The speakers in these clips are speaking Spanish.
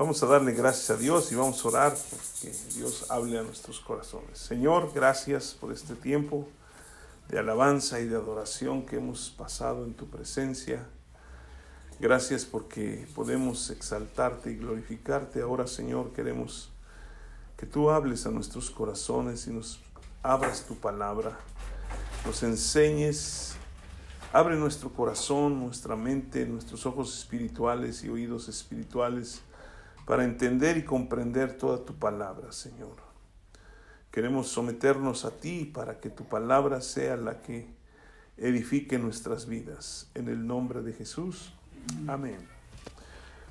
Vamos a darle gracias a Dios y vamos a orar porque Dios hable a nuestros corazones. Señor, gracias por este tiempo de alabanza y de adoración que hemos pasado en tu presencia. Gracias porque podemos exaltarte y glorificarte. Ahora, Señor, queremos que tú hables a nuestros corazones y nos abras tu palabra, nos enseñes, abre nuestro corazón, nuestra mente, nuestros ojos espirituales y oídos espirituales para entender y comprender toda tu palabra, Señor. Queremos someternos a ti para que tu palabra sea la que edifique nuestras vidas. En el nombre de Jesús. Amén.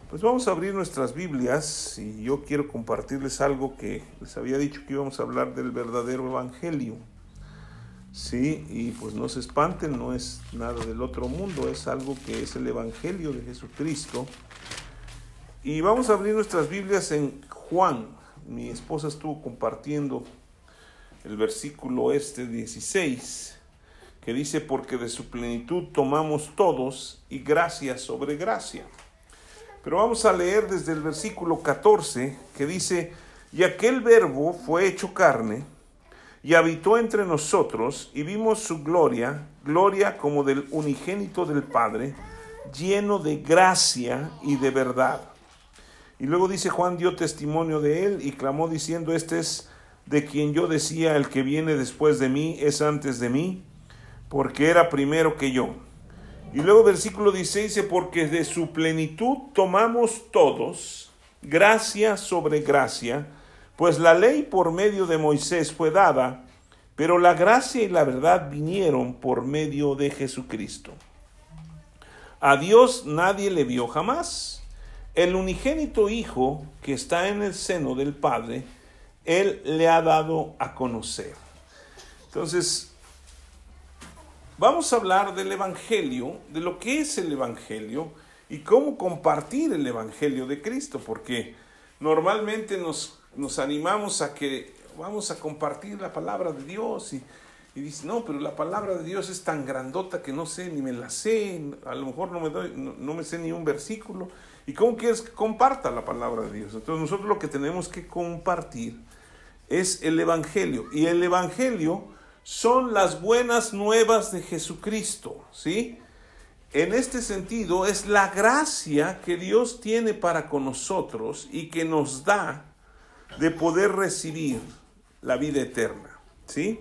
Pues vamos a abrir nuestras Biblias y yo quiero compartirles algo que les había dicho que íbamos a hablar del verdadero Evangelio. Sí, y pues no se espanten, no es nada del otro mundo, es algo que es el Evangelio de Jesucristo. Y vamos a abrir nuestras Biblias en Juan. Mi esposa estuvo compartiendo el versículo este 16 que dice, porque de su plenitud tomamos todos y gracia sobre gracia. Pero vamos a leer desde el versículo 14 que dice, y aquel verbo fue hecho carne y habitó entre nosotros y vimos su gloria, gloria como del unigénito del Padre, lleno de gracia y de verdad. Y luego dice Juan dio testimonio de él y clamó diciendo, este es de quien yo decía, el que viene después de mí es antes de mí porque era primero que yo. Y luego versículo 16 dice, porque de su plenitud tomamos todos gracia sobre gracia, pues la ley por medio de Moisés fue dada, pero la gracia y la verdad vinieron por medio de Jesucristo. A Dios nadie le vio jamás. El unigénito Hijo que está en el seno del Padre, Él le ha dado a conocer. Entonces, Vamos a hablar del Evangelio, de lo que es el Evangelio y cómo compartir el Evangelio de Cristo, porque normalmente nos, nos animamos a que vamos a compartir la palabra de Dios y, y dice, no, pero la palabra de Dios es tan grandota que no sé, ni me la sé, a lo mejor no me, doy, no, me sé ni un versículo. ¿Y cómo quieres que comparta la palabra de Dios? Entonces nosotros lo que tenemos que compartir es el Evangelio. Y el Evangelio son las buenas nuevas de Jesucristo, ¿sí? En este sentido es la gracia que Dios tiene para con nosotros y que nos da de poder recibir la vida eterna, ¿sí?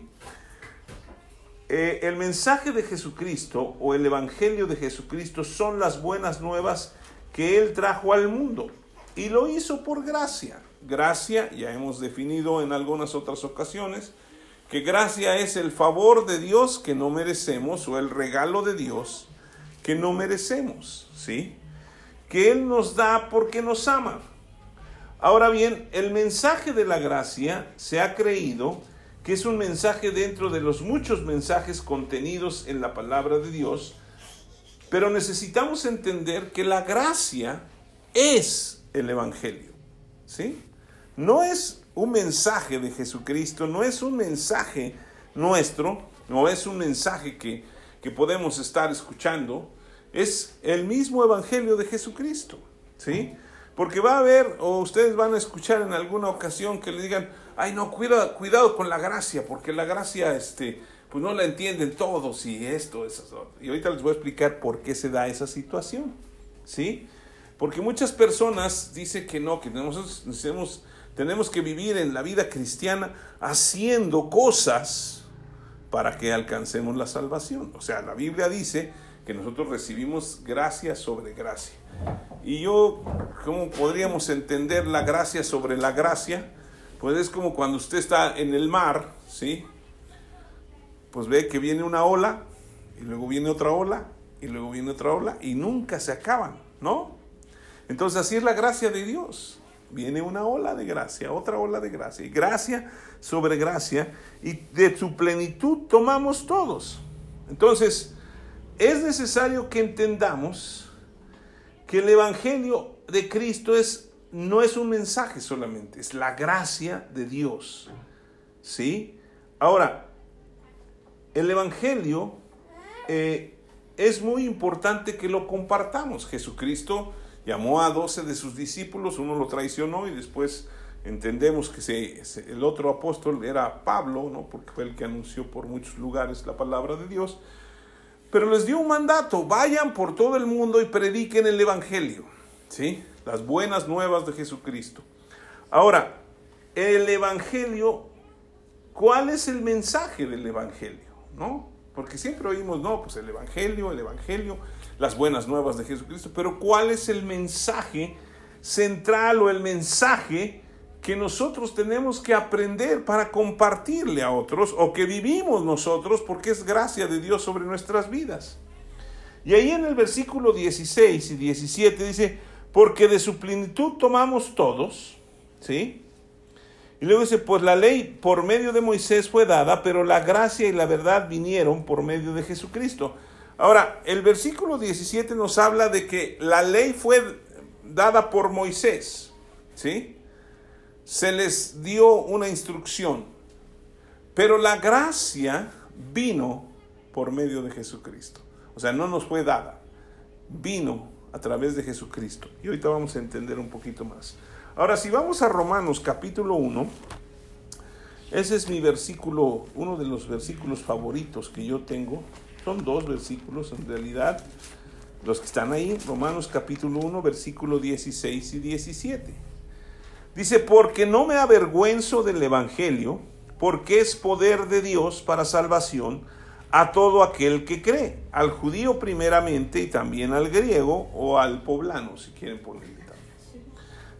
Eh, el mensaje de Jesucristo o el Evangelio de Jesucristo son las buenas nuevas que Él trajo al mundo y lo hizo por gracia. Gracia, ya hemos definido en algunas otras ocasiones, que gracia es el favor de Dios que no merecemos o el regalo de Dios que no merecemos, ¿sí? Que Él nos da porque nos ama. Ahora bien, el mensaje de la gracia se ha creído que es un mensaje dentro de los muchos mensajes contenidos en la palabra de Dios, pero necesitamos entender que la gracia es el Evangelio, ¿sí? No es un mensaje de Jesucristo, no es un mensaje nuestro, no es un mensaje que, que podemos estar escuchando, es el mismo Evangelio de Jesucristo, ¿sí? Porque va a haber, o ustedes van a escuchar en alguna ocasión que le digan, ay no, cuida, cuidado con la gracia, porque la gracia, este, pues no la entienden todos y esto, eso. Y ahorita les voy a explicar por qué se da esa situación, ¿sí? Porque muchas personas dicen que no, que nosotros necesitamos tenemos que vivir en la vida cristiana haciendo cosas para que alcancemos la salvación. O sea, la Biblia dice que nosotros recibimos gracia sobre gracia. Y yo, ¿cómo podríamos entender la gracia sobre la gracia? Pues es como cuando usted está en el mar, ¿sí? Pues ve que viene una ola, y luego viene otra ola, y luego viene otra ola, y nunca se acaban, ¿no? Entonces así es la gracia de Dios viene una ola de gracia, otra ola de gracia, y gracia sobre gracia, y de su plenitud tomamos todos. Entonces, es necesario que entendamos que el Evangelio de Cristo es, no es un mensaje solamente, es la gracia de Dios. ¿Sí? Ahora, el Evangelio eh, es muy importante que lo compartamos. Jesucristo Llamó a doce de sus discípulos, uno lo traicionó y después entendemos que el otro apóstol era Pablo, ¿no? porque fue el que anunció por muchos lugares la palabra de Dios. Pero les dio un mandato, vayan por todo el mundo y prediquen el Evangelio, ¿sí? las buenas nuevas de Jesucristo. Ahora, el Evangelio, ¿cuál es el mensaje del Evangelio? ¿No? Porque siempre oímos, no, pues el Evangelio, el Evangelio, las buenas nuevas de Jesucristo, pero ¿cuál es el mensaje central o el mensaje que nosotros tenemos que aprender para compartirle a otros o que vivimos nosotros porque es gracia de Dios sobre nuestras vidas? Y ahí en el versículo 16 y 17 dice, porque de su plenitud tomamos todos, ¿sí? Y luego dice, pues la ley por medio de Moisés fue dada, pero la gracia y la verdad vinieron por medio de Jesucristo. Ahora, el versículo 17 nos habla de que la ley fue dada por Moisés, ¿sí? Se les dio una instrucción, pero la gracia vino por medio de Jesucristo. O sea, no nos fue dada, vino a través de Jesucristo. Y ahorita vamos a entender un poquito más. Ahora, si vamos a Romanos capítulo 1, ese es mi versículo, uno de los versículos favoritos que yo tengo. Son dos versículos en realidad, los que están ahí, Romanos capítulo 1, versículo 16 y 17. Dice, porque no me avergüenzo del Evangelio, porque es poder de Dios para salvación a todo aquel que cree, al judío primeramente y también al griego o al poblano, si quieren ponerle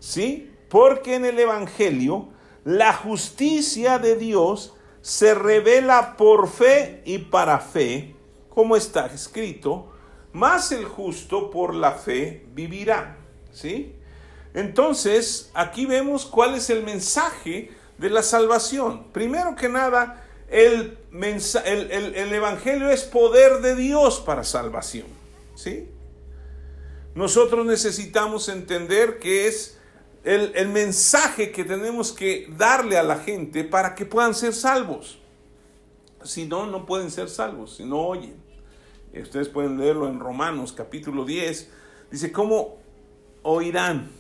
¿Sí? Porque en el Evangelio la justicia de Dios se revela por fe y para fe, como está escrito, más el justo por la fe vivirá. ¿Sí? Entonces, aquí vemos cuál es el mensaje de la salvación. Primero que nada, el, el, el, Evangelio es poder de Dios para salvación. ¿Sí? Nosotros necesitamos entender que es el, mensaje que tenemos que darle a la gente para que puedan ser salvos. Si no, no pueden ser salvos, si no oyen. Ustedes pueden leerlo en Romanos capítulo 10. Dice, ¿cómo oirán?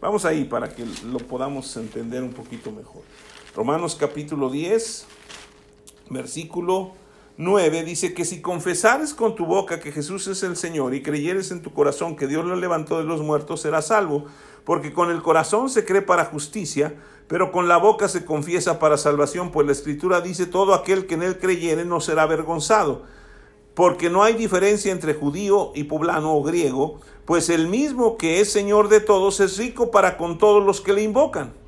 Vamos ahí para que lo podamos entender un poquito mejor. Romanos capítulo 10, versículo 9 dice que si confesares con tu boca que Jesús es el Señor y creyeres en tu corazón que Dios lo levantó de los muertos, serás salvo porque con el corazón se cree para justicia, pero con la boca se confiesa para salvación, pues la escritura dice, todo aquel que en él creyere no será avergonzado, porque no hay diferencia entre judío y poblano o griego, pues el mismo que es Señor de todos es rico para con todos los que le invocan.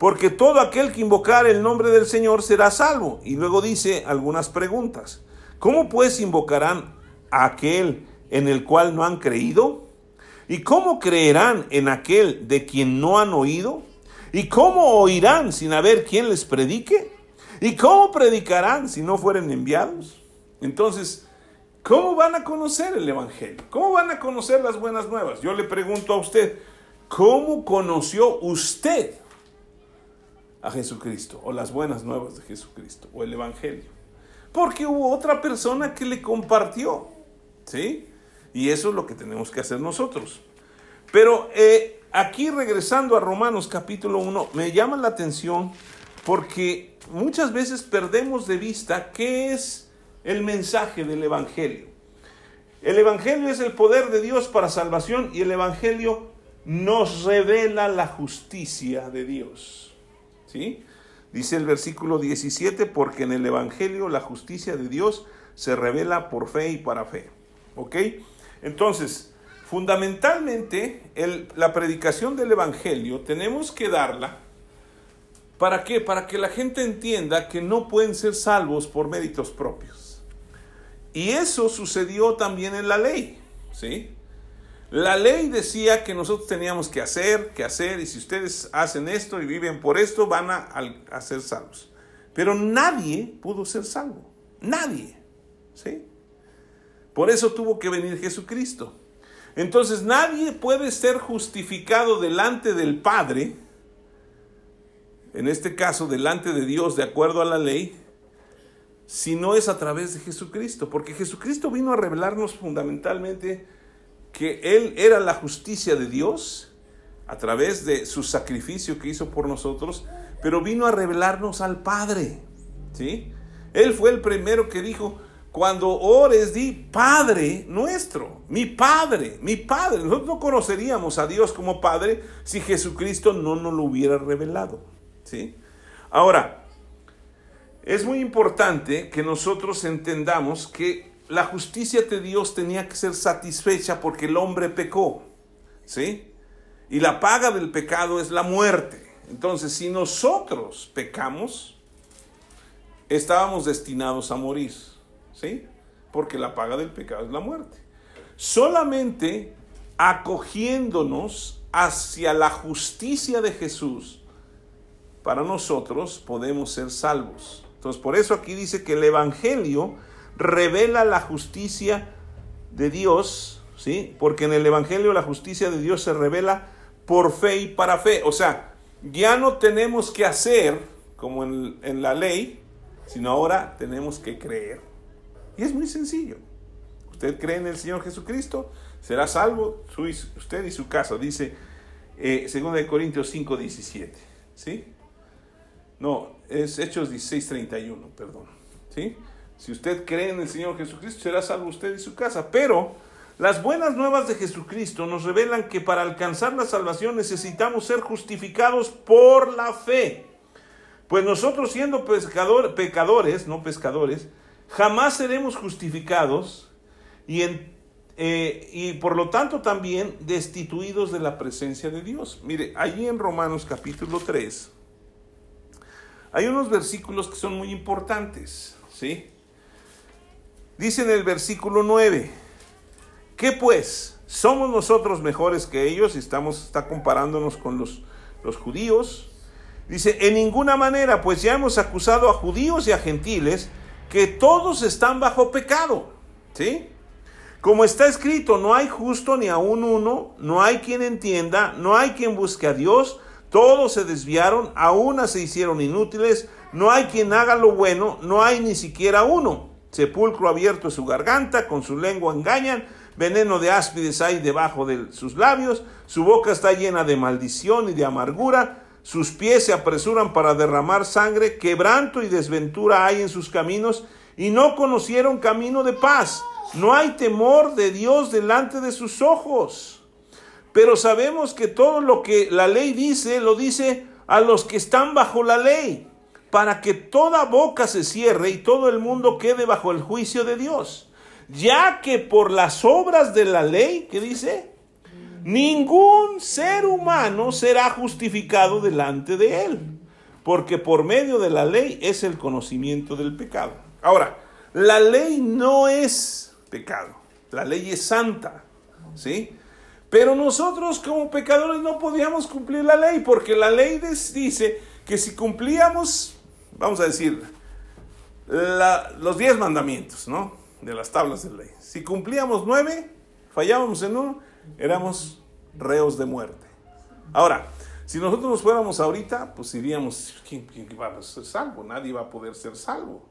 Porque todo aquel que invocar el nombre del Señor será salvo. Y luego dice algunas preguntas. ¿Cómo pues invocarán a aquel en el cual no han creído? ¿Y cómo creerán en aquel de quien no han oído? ¿Y cómo oirán sin haber quien les predique? ¿Y cómo predicarán si no fueren enviados? Entonces, ¿cómo van a conocer el Evangelio? ¿Cómo van a conocer las buenas nuevas? Yo le pregunto a usted, ¿cómo conoció usted a Jesucristo o las buenas nuevas de Jesucristo o el Evangelio? Porque hubo otra persona que le compartió, ¿sí? Y eso es lo que tenemos que hacer nosotros. Pero eh, aquí regresando a Romanos capítulo 1, me llama la atención porque muchas veces perdemos de vista qué es el mensaje del Evangelio. El Evangelio es el poder de Dios para salvación y el Evangelio nos revela la justicia de Dios. ¿Sí? Dice el versículo 17, porque en el Evangelio la justicia de Dios se revela por fe y para fe. ¿Ok? Entonces, fundamentalmente, la predicación del Evangelio tenemos que darla. ¿Para qué? Para que la gente entienda que no pueden ser salvos por méritos propios. Y eso sucedió también en la ley. ¿sí? La ley decía que nosotros teníamos que hacer, que hacer, y si ustedes hacen esto y viven por esto, van a, ser salvos. Pero nadie pudo ser salvo. Nadie. ¿Sí? Por eso tuvo que venir Jesucristo. Entonces nadie puede ser justificado delante del Padre, en este caso delante de Dios de acuerdo a la ley, si no es a través de Jesucristo, porque Jesucristo vino a revelarnos fundamentalmente que Él era la justicia de Dios a través de su sacrificio que hizo por nosotros, pero vino a revelarnos al Padre. ¿sí? Él fue el primero que dijo, cuando ores, di Padre nuestro, mi Padre, mi Padre. Nosotros no conoceríamos a Dios como Padre si Jesucristo no nos lo hubiera revelado. ¿sí? Ahora, es muy importante que nosotros entendamos que la justicia de Dios tenía que ser satisfecha porque el hombre pecó. ¿sí? Y la paga del pecado es la muerte. Entonces, si nosotros pecamos, estábamos destinados a morir. ¿sí? Porque la paga del pecado es la muerte. Solamente acogiéndonos hacia la justicia de Jesús, para nosotros podemos ser salvos. Entonces, por eso aquí dice que el Evangelio revela la justicia de Dios, ¿sí? Porque en el Evangelio la justicia de Dios se revela por fe y para fe. O sea, ya no tenemos que hacer como en, en la ley, sino ahora tenemos que creer. Y es muy sencillo. Usted cree en el Señor Jesucristo, será salvo usted y su casa, dice eh, 2 Corintios 5, 17. ¿Sí? No, es Hechos 16, 31, perdón. ¿Sí? Si usted cree en el Señor Jesucristo, será salvo usted y su casa. Pero las buenas nuevas de Jesucristo nos revelan que para alcanzar la salvación necesitamos ser justificados por la fe. Pues nosotros siendo pecadores, no pescadores, jamás seremos justificados y, eh, y por lo tanto también destituidos de la presencia de Dios. Mire, allí en Romanos capítulo 3 hay unos versículos que son muy importantes, ¿sí? Dice en el versículo 9, ¿qué pues? ¿Somos nosotros mejores que ellos? Estamos, está comparándonos con los, los judíos. Dice, en ninguna manera, pues ya hemos acusado a judíos y a gentiles que todos están bajo pecado. ¿Sí? Como está escrito, no hay justo ni aún uno, no hay quien entienda, no hay quien busque a Dios, todos se desviaron, a una se hicieron inútiles, no hay quien haga lo bueno, no hay ni siquiera uno. Sepulcro abierto es su garganta, con su lengua engañan, veneno de áspides hay debajo de sus labios, su boca está llena de maldición y de amargura, sus pies se apresuran para derramar sangre, quebranto y desventura hay en sus caminos, y no conocieron camino de paz. No hay temor de Dios delante de sus ojos. Pero sabemos que todo lo que la ley dice, lo dice a los que están bajo la ley, para que toda boca se cierre y todo el mundo quede bajo el juicio de Dios. Ya que por las obras de la ley, ¿qué dice? ningún ser humano será justificado delante de él, porque por medio de la ley es el conocimiento del pecado. Ahora, la ley no es pecado, la ley es santa, ¿sí? Pero nosotros como pecadores no podíamos cumplir la ley, porque la ley dice que si cumplíamos, vamos a decir, los diez mandamientos, ¿no? De las tablas de ley. Si cumplíamos nueve, fallábamos en uno, éramos reos de muerte. Ahora, si nosotros nos fuéramos ahorita, pues diríamos, ¿quién, va a ser salvo? Nadie va a poder ser salvo.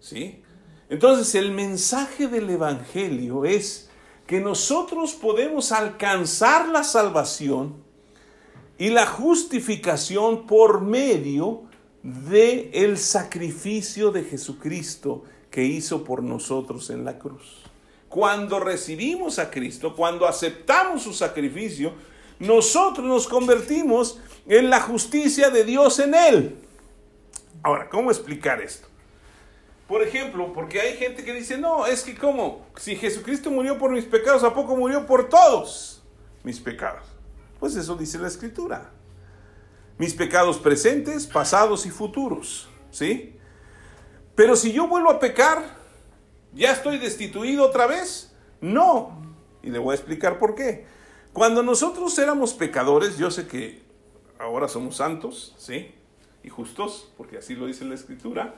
¿Sí? Entonces el mensaje del Evangelio es que nosotros podemos alcanzar la salvación y la justificación por medio de el sacrificio de Jesucristo que hizo por nosotros en la cruz. Cuando recibimos a Cristo, cuando aceptamos su sacrificio, nosotros nos convertimos en la justicia de Dios en Él. Ahora, ¿cómo explicar esto? Por ejemplo, porque hay gente que dice, no, es que como, si Jesucristo murió por mis pecados, ¿a poco murió por todos mis pecados? Pues eso dice la Escritura. Mis pecados presentes, pasados y futuros, ¿sí? Pero si yo vuelvo a pecar, ¿Ya estoy destituido otra vez? No. Y le voy a explicar por qué. Cuando nosotros éramos pecadores, yo sé que ahora somos santos, ¿sí? Y justos, porque así lo dice la Escritura.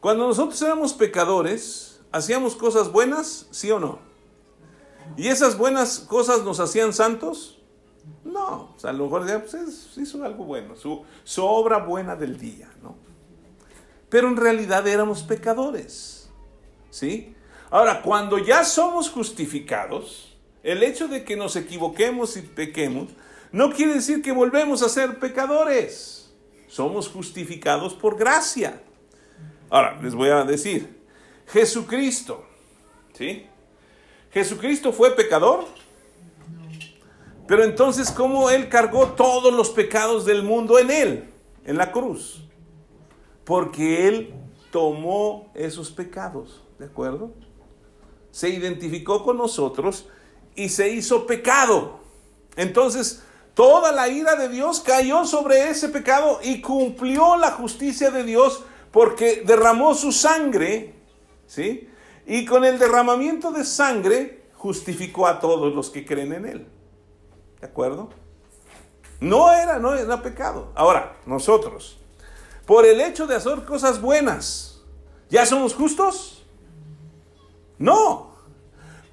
Cuando nosotros éramos pecadores, ¿hacíamos cosas buenas, sí o no? ¿Y esas buenas cosas nos hacían santos? No, o sea, a lo mejor pues hizo algo bueno, su, su obra buena del día, ¿no? Pero en realidad éramos pecadores. ¿Sí? Ahora, cuando ya somos justificados, el hecho de que nos equivoquemos y pequemos, no quiere decir que volvemos a ser pecadores. Somos justificados por gracia. Ahora, les voy a decir, Jesucristo, ¿sí? ¿Jesucristo fue pecador? Pero entonces, ¿cómo Él cargó todos los pecados del mundo en Él, en la cruz? Porque Él tomó esos pecados, ¿de acuerdo? Se identificó con nosotros y se hizo pecado. Entonces, toda la ira de Dios cayó sobre ese pecado y cumplió la justicia de Dios porque derramó su sangre, ¿sí? Y con el derramamiento de sangre justificó a todos los que creen en Él. ¿De acuerdo? No era, no era pecado. Ahora, nosotros, por el hecho de hacer cosas buenas, ¿ya somos justos? No.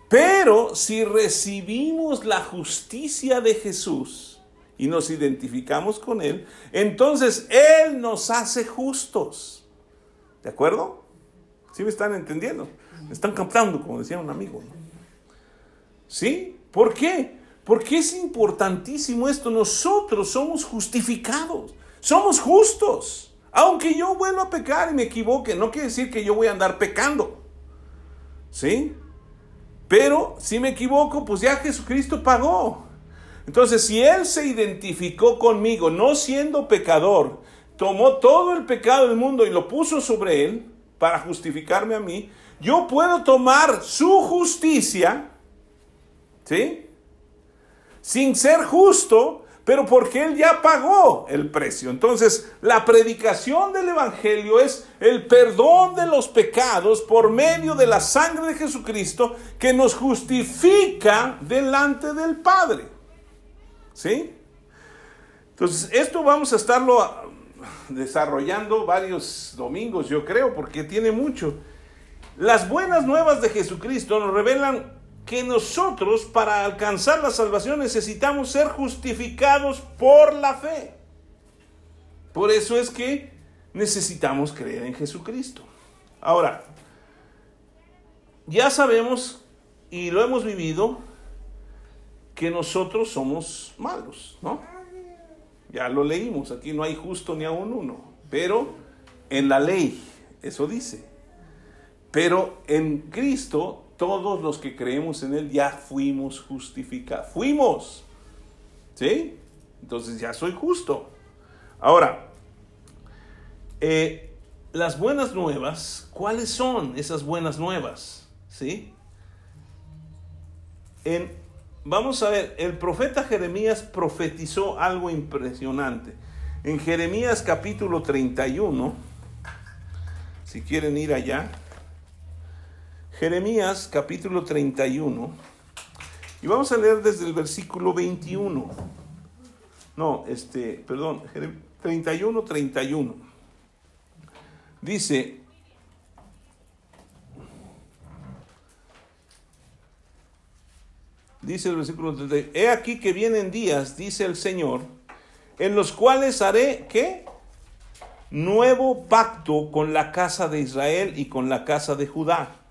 Pero si recibimos la justicia de Jesús y nos identificamos con Él, entonces Él nos hace justos. ¿De acuerdo? ¿Sí me están entendiendo? Me están captando, como decía un amigo. ¿Sí? ¿Por qué? Porque es importantísimo esto. Nosotros somos justificados. Somos justos. Aunque yo vuelva a pecar y me equivoque, no quiere decir que yo voy a andar pecando. ¿Sí? Pero si me equivoco, pues ya Jesucristo pagó. Entonces, si Él se identificó conmigo, no siendo pecador, tomó todo el pecado del mundo y lo puso sobre Él para justificarme a mí, yo puedo tomar su justicia, ¿sí? Sin ser justo, pero porque Él ya pagó el precio. Entonces, la predicación del Evangelio es el perdón de los pecados por medio de la sangre de Jesucristo que nos justifica delante del Padre. ¿Sí? Entonces, esto vamos a estarlo ah, desarrollando varios domingos, yo creo, porque tiene mucho. Las buenas nuevas de Jesucristo nos revelan que nosotros para alcanzar la salvación necesitamos ser justificados por la fe. Por eso es que necesitamos creer en Jesucristo. Ahora, ya sabemos y lo hemos vivido que nosotros somos malos, ¿no? Ya lo leímos, aquí no hay justo ni aún uno, pero en la ley, eso dice. Pero en Cristo todos los que creemos en Él ya fuimos justificados. Fuimos. ¿Sí? Entonces ya soy justo. Ahora, eh, las buenas nuevas, ¿cuáles son esas buenas nuevas? ¿Sí? En, vamos a ver, el profeta Jeremías profetizó algo impresionante. En Jeremías capítulo 31, si quieren ir allá, Jeremías capítulo 31. Y vamos a leer desde el versículo 21. No, este, perdón, 31, 31. Dice, dice el versículo 31, he aquí que vienen días, dice el Señor, en los cuales haré, ¿qué? Nuevo pacto con la casa de Israel y con la casa de Judá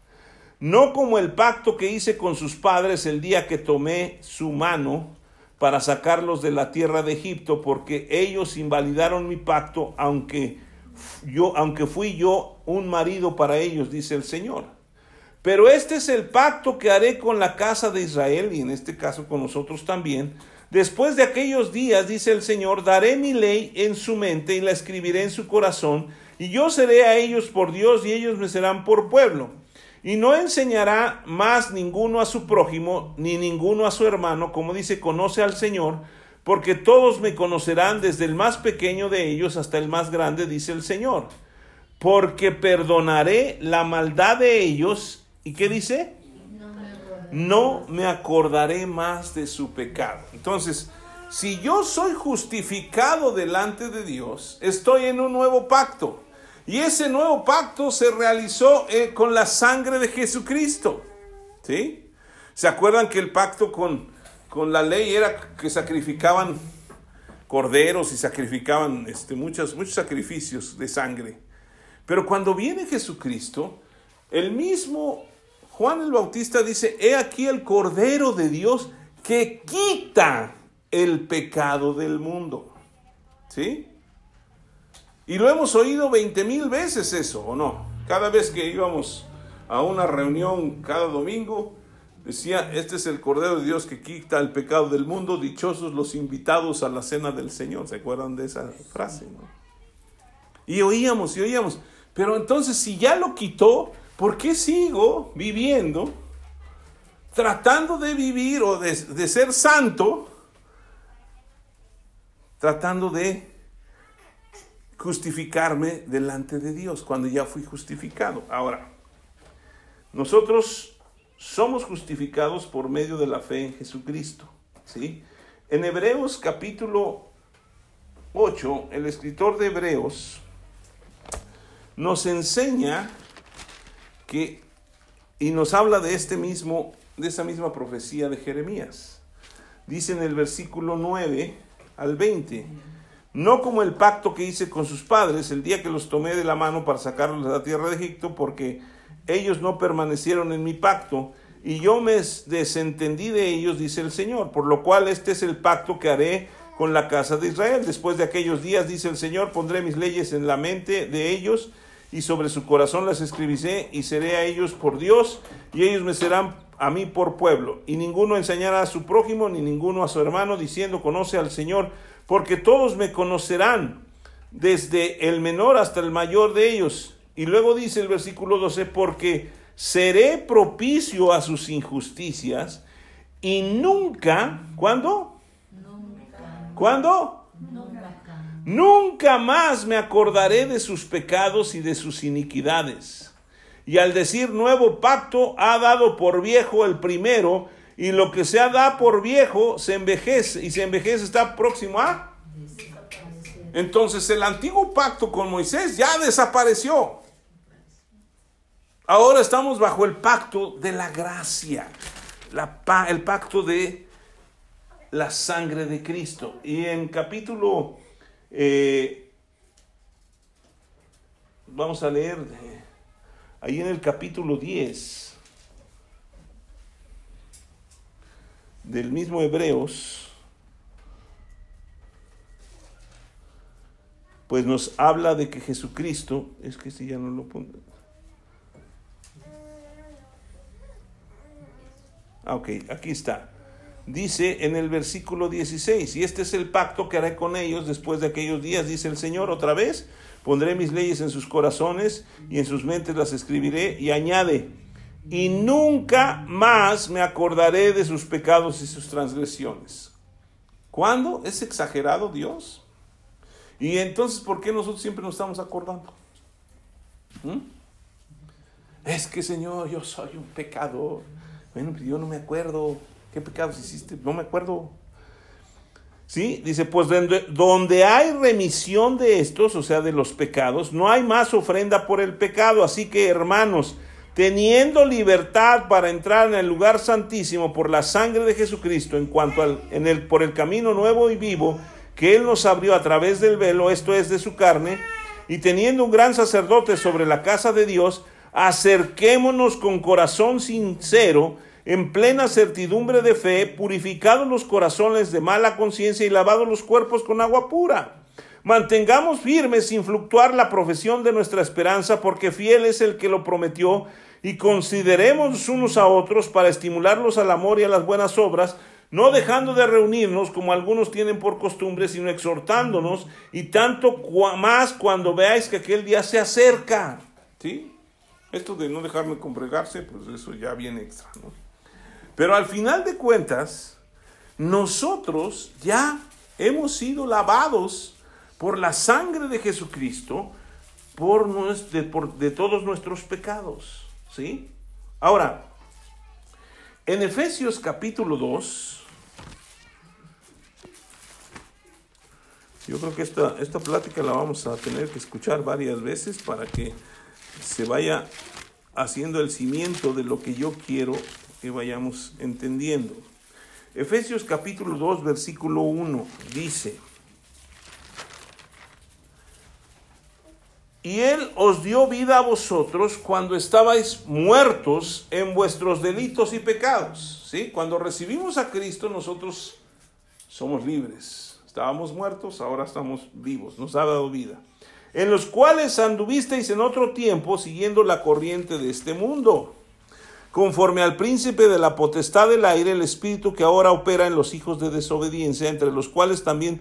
no como el pacto que hice con sus padres el día que tomé su mano para sacarlos de la tierra de Egipto, porque ellos invalidaron mi pacto, aunque yo, aunque fui yo un marido para ellos, dice el Señor. Pero este es el pacto que haré con la casa de Israel, y en este caso con nosotros también. Después de aquellos días, dice el Señor, daré mi ley en su mente y la escribiré en su corazón, y yo seré a ellos por Dios y ellos me serán por pueblo. Y no enseñará más ninguno a su prójimo, ni ninguno a su hermano, como dice, conoce al Señor, porque todos me conocerán desde el más pequeño de ellos hasta el más grande, dice el Señor. Porque perdonaré la maldad de ellos. ¿Y qué dice? No me acordaré más de su pecado. Entonces, si yo soy justificado delante de Dios, estoy en un nuevo pacto. Y ese nuevo pacto se realizó eh, con la sangre de Jesucristo. ¿Sí? ¿Se acuerdan que el pacto con, con la ley era que sacrificaban corderos y sacrificaban este, muchos, muchos sacrificios de sangre? Pero cuando viene Jesucristo, el mismo Juan el Bautista dice, he aquí el Cordero de Dios que quita el pecado del mundo. ¿Sí? Y lo hemos oído veinte mil veces eso, ¿o no? Cada vez que íbamos a una reunión cada domingo, decía, este es el Cordero de Dios que quita el pecado del mundo, dichosos los invitados a la cena del Señor. ¿Se acuerdan de esa frase? Y oíamos y oíamos. Pero entonces, si ya lo quitó, ¿por qué sigo viviendo, tratando de vivir o de ser santo, tratando de justificarme delante de Dios cuando ya fui justificado? Ahora, nosotros somos justificados por medio de la fe en Jesucristo. ¿sí? En Hebreos capítulo 8, el escritor de Hebreos nos enseña que y nos habla de este mismo de esa misma profecía de Jeremías. Dice en el versículo 9 al 20, no como el pacto que hice con sus padres el día que los tomé de la mano para sacarlos de la tierra de Egipto, porque ellos no permanecieron en mi pacto, y yo me desentendí de ellos, dice el Señor, por lo cual este es el pacto que haré con la casa de Israel. Después de aquellos días, dice el Señor, pondré mis leyes en la mente de ellos, y sobre su corazón las escribiré, y seré a ellos por Dios, y ellos me serán a mí por pueblo. Y ninguno enseñará a su prójimo, ni ninguno a su hermano, diciendo, conoce al Señor, porque todos me conocerán, desde el menor hasta el mayor de ellos y luego dice el versículo 12, porque seré propicio a sus injusticias y nunca, ¿cuándo? Nunca. ¿Cuándo? Nunca. Nunca más me acordaré de sus pecados y de sus iniquidades. Y al decir nuevo pacto, ha dado por viejo el primero, y lo que se dado por viejo se envejece, y se envejece está próximo a... Entonces el antiguo pacto con Moisés ya desapareció. Ahora estamos bajo el pacto de la gracia, el pacto de la sangre de Cristo. Y en capítulo, eh, vamos a leer, ahí en el capítulo 10 del mismo Hebreos, pues nos habla de que Jesucristo, es que si ya no lo pongo. Ah, ok, aquí está. Dice en el versículo 16, y este es el pacto que haré con ellos después de aquellos días, dice el Señor otra vez, pondré mis leyes en sus corazones y en sus mentes las escribiré, y añade, y nunca más me acordaré de sus pecados y sus transgresiones. ¿Cuándo? ¿Es exagerado Dios? Y entonces, ¿por qué nosotros siempre nos estamos acordando? ¿Mm? Es que Señor, yo soy un pecador. Bueno, pues yo no me acuerdo. ¿Qué pecados hiciste? No me acuerdo. ¿Sí? Dice, pues donde, hay remisión de estos, o sea, de los pecados, no hay más ofrenda por el pecado. Así que, hermanos, teniendo libertad para entrar en el lugar santísimo por la sangre de Jesucristo, en cuanto al, en el, por el camino nuevo y vivo que Él nos abrió a través del velo, esto es de su carne, y teniendo un gran sacerdote sobre la casa de Dios, acerquémonos con corazón sincero, en plena certidumbre de fe, purificados los corazones de mala conciencia y lavados los cuerpos con agua pura. Mantengamos firmes sin fluctuar la profesión de nuestra esperanza, porque fiel es el que lo prometió, y consideremos unos a otros para estimularlos al amor y a las buenas obras, no dejando de reunirnos como algunos tienen por costumbre, sino exhortándonos, y tanto más cuando veáis que aquel día se acerca. ¿Sí? Esto de no dejarme congregarse, pues eso ya viene extra, ¿no? Pero al final de cuentas, nosotros ya hemos sido lavados por la sangre de Jesucristo por, de todos nuestros pecados, ¿sí? Ahora, en Efesios capítulo 2, yo creo que esta, esta plática la vamos a tener que escuchar varias veces para que se vaya haciendo el cimiento de lo que yo quiero que vayamos entendiendo. Efesios capítulo 2, versículo 1 dice, y Él os dio vida a vosotros cuando estabais muertos en vuestros delitos y pecados. ¿Sí? Cuando recibimos a Cristo nosotros somos libres. Estábamos muertos, ahora estamos vivos, nos ha dado vida. En los cuales anduvisteis en otro tiempo siguiendo la corriente de este mundo conforme al príncipe de la potestad del aire, el espíritu que ahora opera en los hijos de desobediencia, entre los cuales también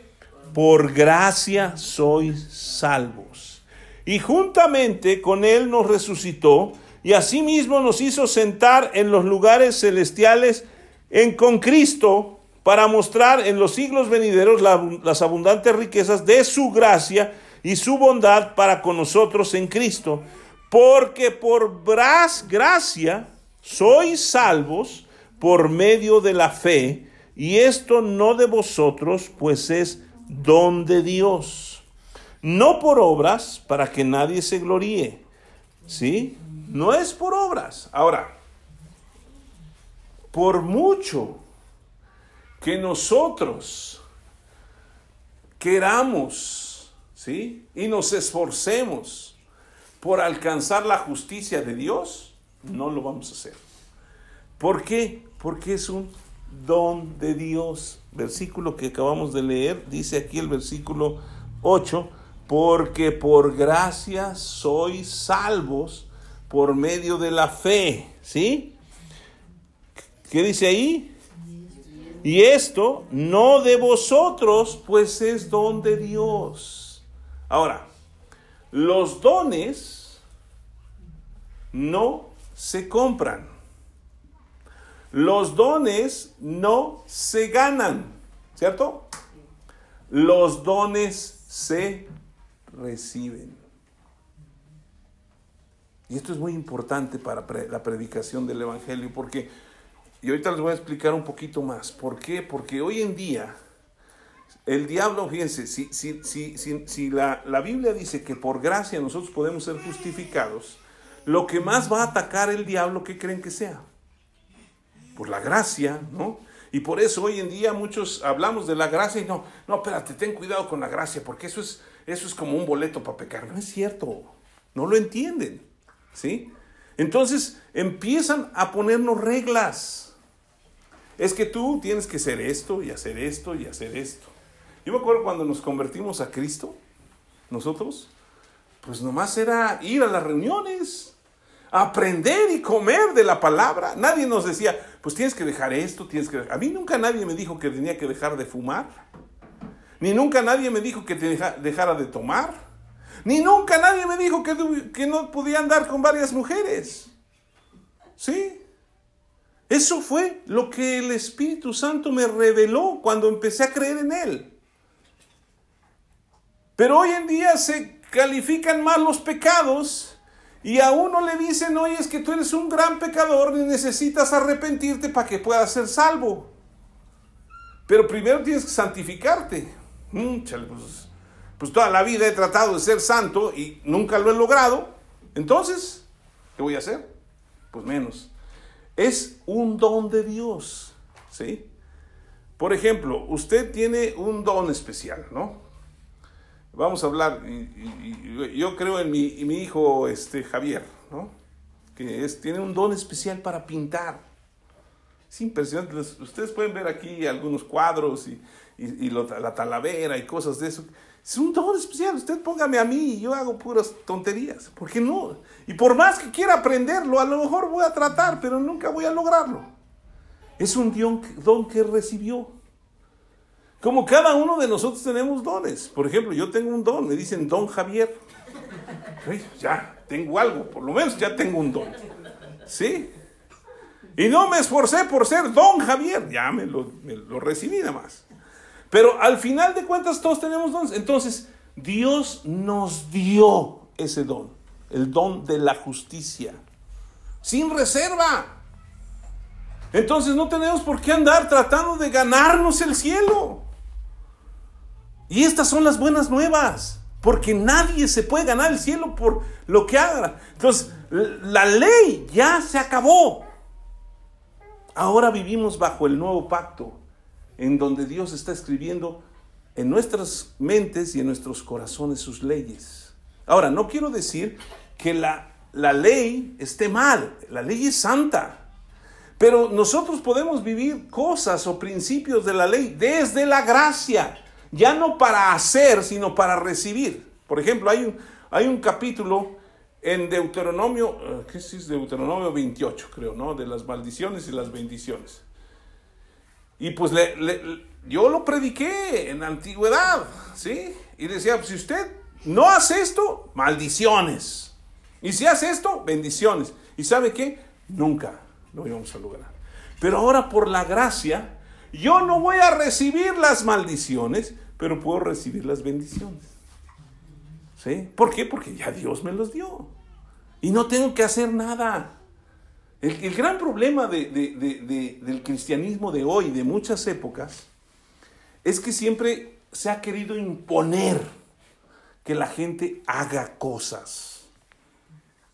por gracia sois salvos. Y juntamente con Él nos resucitó y asimismo nos hizo sentar en los lugares celestiales en con Cristo para mostrar en los siglos venideros las abundantes riquezas de su gracia y su bondad para con nosotros en Cristo. Porque por gracia sois salvos por medio de la fe, y esto no de vosotros, pues es don de Dios. No por obras, para que nadie se gloríe. ¿Sí? No es por obras. Ahora, por mucho que nosotros queramos, ¿sí? Y nos esforcemos por alcanzar la justicia de Dios, no lo vamos a hacer. ¿Por qué? porque es un don de Dios. Versículo que acabamos de leer, dice aquí el versículo 8, porque por gracia sois salvos por medio de la fe. ¿Sí? ¿Qué dice ahí? Y esto no de vosotros, pues es don de Dios. Ahora, los dones no se compran. Los dones no se ganan, ¿cierto? Los dones se reciben. Y esto es muy importante para la predicación del Evangelio, porque, y ahorita les voy a explicar un poquito más, ¿por qué? Porque hoy en día, el diablo, fíjense, si, si, si, si la, la Biblia dice que por gracia nosotros podemos ser justificados, lo que más va a atacar el diablo, ¿qué creen que sea? Por la gracia, ¿no? Y por eso hoy en día muchos hablamos de la gracia y no, no, espérate, ten cuidado con la gracia, porque eso es, eso es como un boleto para pecar. No es cierto, no lo entienden, ¿sí? Entonces empiezan a ponernos reglas. Es que tú tienes que hacer esto y hacer esto y hacer esto. Yo me acuerdo cuando nos convertimos a Cristo, nosotros, pues nomás era ir a las reuniones, aprender y comer de la palabra. Nadie nos decía, pues tienes que dejar esto, tienes que... A mí nunca nadie me dijo que tenía que dejar de fumar. Ni nunca nadie me dijo que dejara de tomar. Ni nunca nadie me dijo que, que no podía andar con varias mujeres. ¿Sí? Eso fue lo que el Espíritu Santo me reveló cuando empecé a creer en Él. Pero hoy en día se califican más los pecados y a uno le dicen, oye, es que tú eres un gran pecador y necesitas arrepentirte para que puedas ser salvo. Pero primero tienes que santificarte. Mm, pues, pues, toda la vida he tratado de ser santo y nunca lo he logrado. Entonces, ¿qué voy a hacer? Pues menos. Es un don de Dios. ¿Sí? Por ejemplo, usted tiene un don especial, ¿no? Vamos a hablar, yo creo en mi, mi, hijo este, Javier, ¿no? que es, tiene un don especial para pintar. Es impresionante. Ustedes pueden ver aquí algunos cuadros y, y la talavera y cosas de eso. Es un don especial. Usted póngame a mí y yo hago puras tonterías. ¿Por qué no? Y por más que quiera aprenderlo, a lo mejor voy a tratar, pero nunca voy a lograrlo. Es un don que recibió. Como cada uno de nosotros tenemos dones. Por ejemplo, yo tengo un don, me dicen don Javier. ya, tengo algo, por lo menos ya tengo un don. ¿Sí? Y no me esforcé por ser don Javier, ya me lo, lo recibí nada más. Pero al final de cuentas todos tenemos dones. Entonces, Dios nos dio ese don. el don de la justicia, sin reserva. Entonces no tenemos por qué andar tratando de ganarnos el cielo. Y estas son las buenas nuevas, porque nadie se puede ganar el cielo por lo que haga. Entonces, la ley ya se acabó. Ahora vivimos bajo el nuevo pacto, en donde Dios está escribiendo en nuestras mentes y en nuestros corazones sus leyes. Ahora, no quiero decir que la, la ley esté mal, la ley es santa. Pero nosotros podemos vivir cosas o principios de la ley desde la gracia, ya no para hacer, sino para recibir. Por ejemplo, hay un, hay un capítulo en Deuteronomio, eh, ¿qué es Deuteronomio 28, creo, ¿no? De las maldiciones y las bendiciones. Y pues yo lo prediqué en la antigüedad, ¿sí? Y decía, si usted no hace esto, maldiciones. Y si hace esto, bendiciones. ¿Y sabe qué? Nunca lo íbamos a lograr. Pero ahora por la gracia, yo no voy a recibir las maldiciones, pero puedo recibir las bendiciones. ¿Sí? ¿Por qué? Porque ya Dios me los dio. Y no tengo que hacer nada. El, gran problema del cristianismo de hoy, de muchas épocas, es que siempre se ha querido imponer que la gente haga cosas.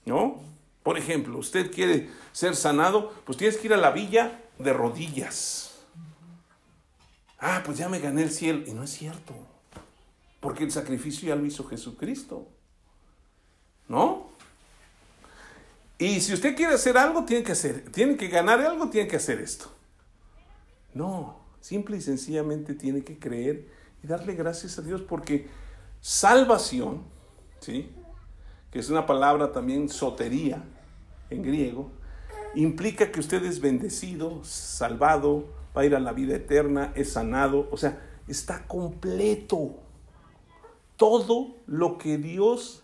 ¿No? Por ejemplo, usted quiere ser sanado, pues tienes que ir a la villa de rodillas. Ah, pues ya me gané el cielo. Y no es cierto. Porque el sacrificio ya lo hizo Jesucristo. ¿No? Y si usted quiere hacer algo, tiene que hacer, tiene que ganar algo, tiene que hacer esto. No, simple y sencillamente tiene que creer y darle gracias a Dios porque salvación, ¿sí? que es una palabra también sotería, en griego, implica que usted es bendecido, salvado, va a ir a la vida eterna, es sanado, o sea, está completo. Todo lo que Dios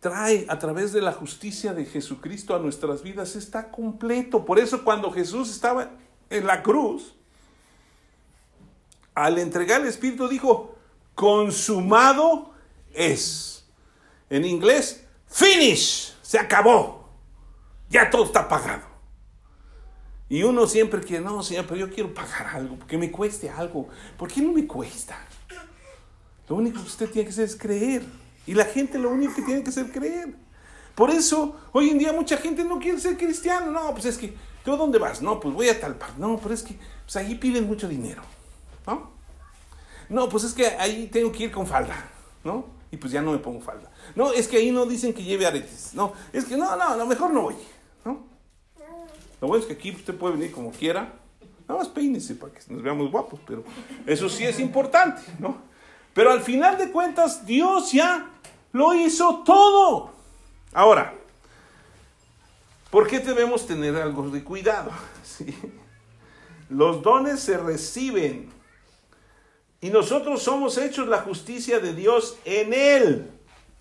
trae a través de la justicia de Jesucristo a nuestras vidas está completo. Por eso cuando Jesús estaba en la cruz, al entregar el Espíritu dijo, consumado es. En inglés, finish, se acabó. Ya todo está pagado. Y uno siempre quiere, no, Señor, pero yo quiero pagar algo, que me cueste algo. ¿Por qué no me cuesta? Lo único que usted tiene que hacer es creer. Y la gente lo único que tiene que hacer es creer. Por eso, hoy en día mucha gente no quiere ser cristiano. No, pues es que, ¿tú dónde vas? No, pues voy a tal parte. No, pero es que, pues ahí piden mucho dinero. ¿No? No, pues es que ahí tengo que ir con falda. ¿No? Y pues ya no me pongo falda. No, es que ahí no dicen que lleve aretes. No, es que no, no, a lo mejor no voy. Lo bueno es que aquí usted puede venir como quiera. Nada más peínese para que nos veamos guapos, pero eso sí es importante, ¿no? Pero al final de cuentas, Dios ya lo hizo todo. Ahora, ¿por qué debemos tener algo de cuidado? Los dones se reciben y nosotros somos hechos la justicia de Dios en Él.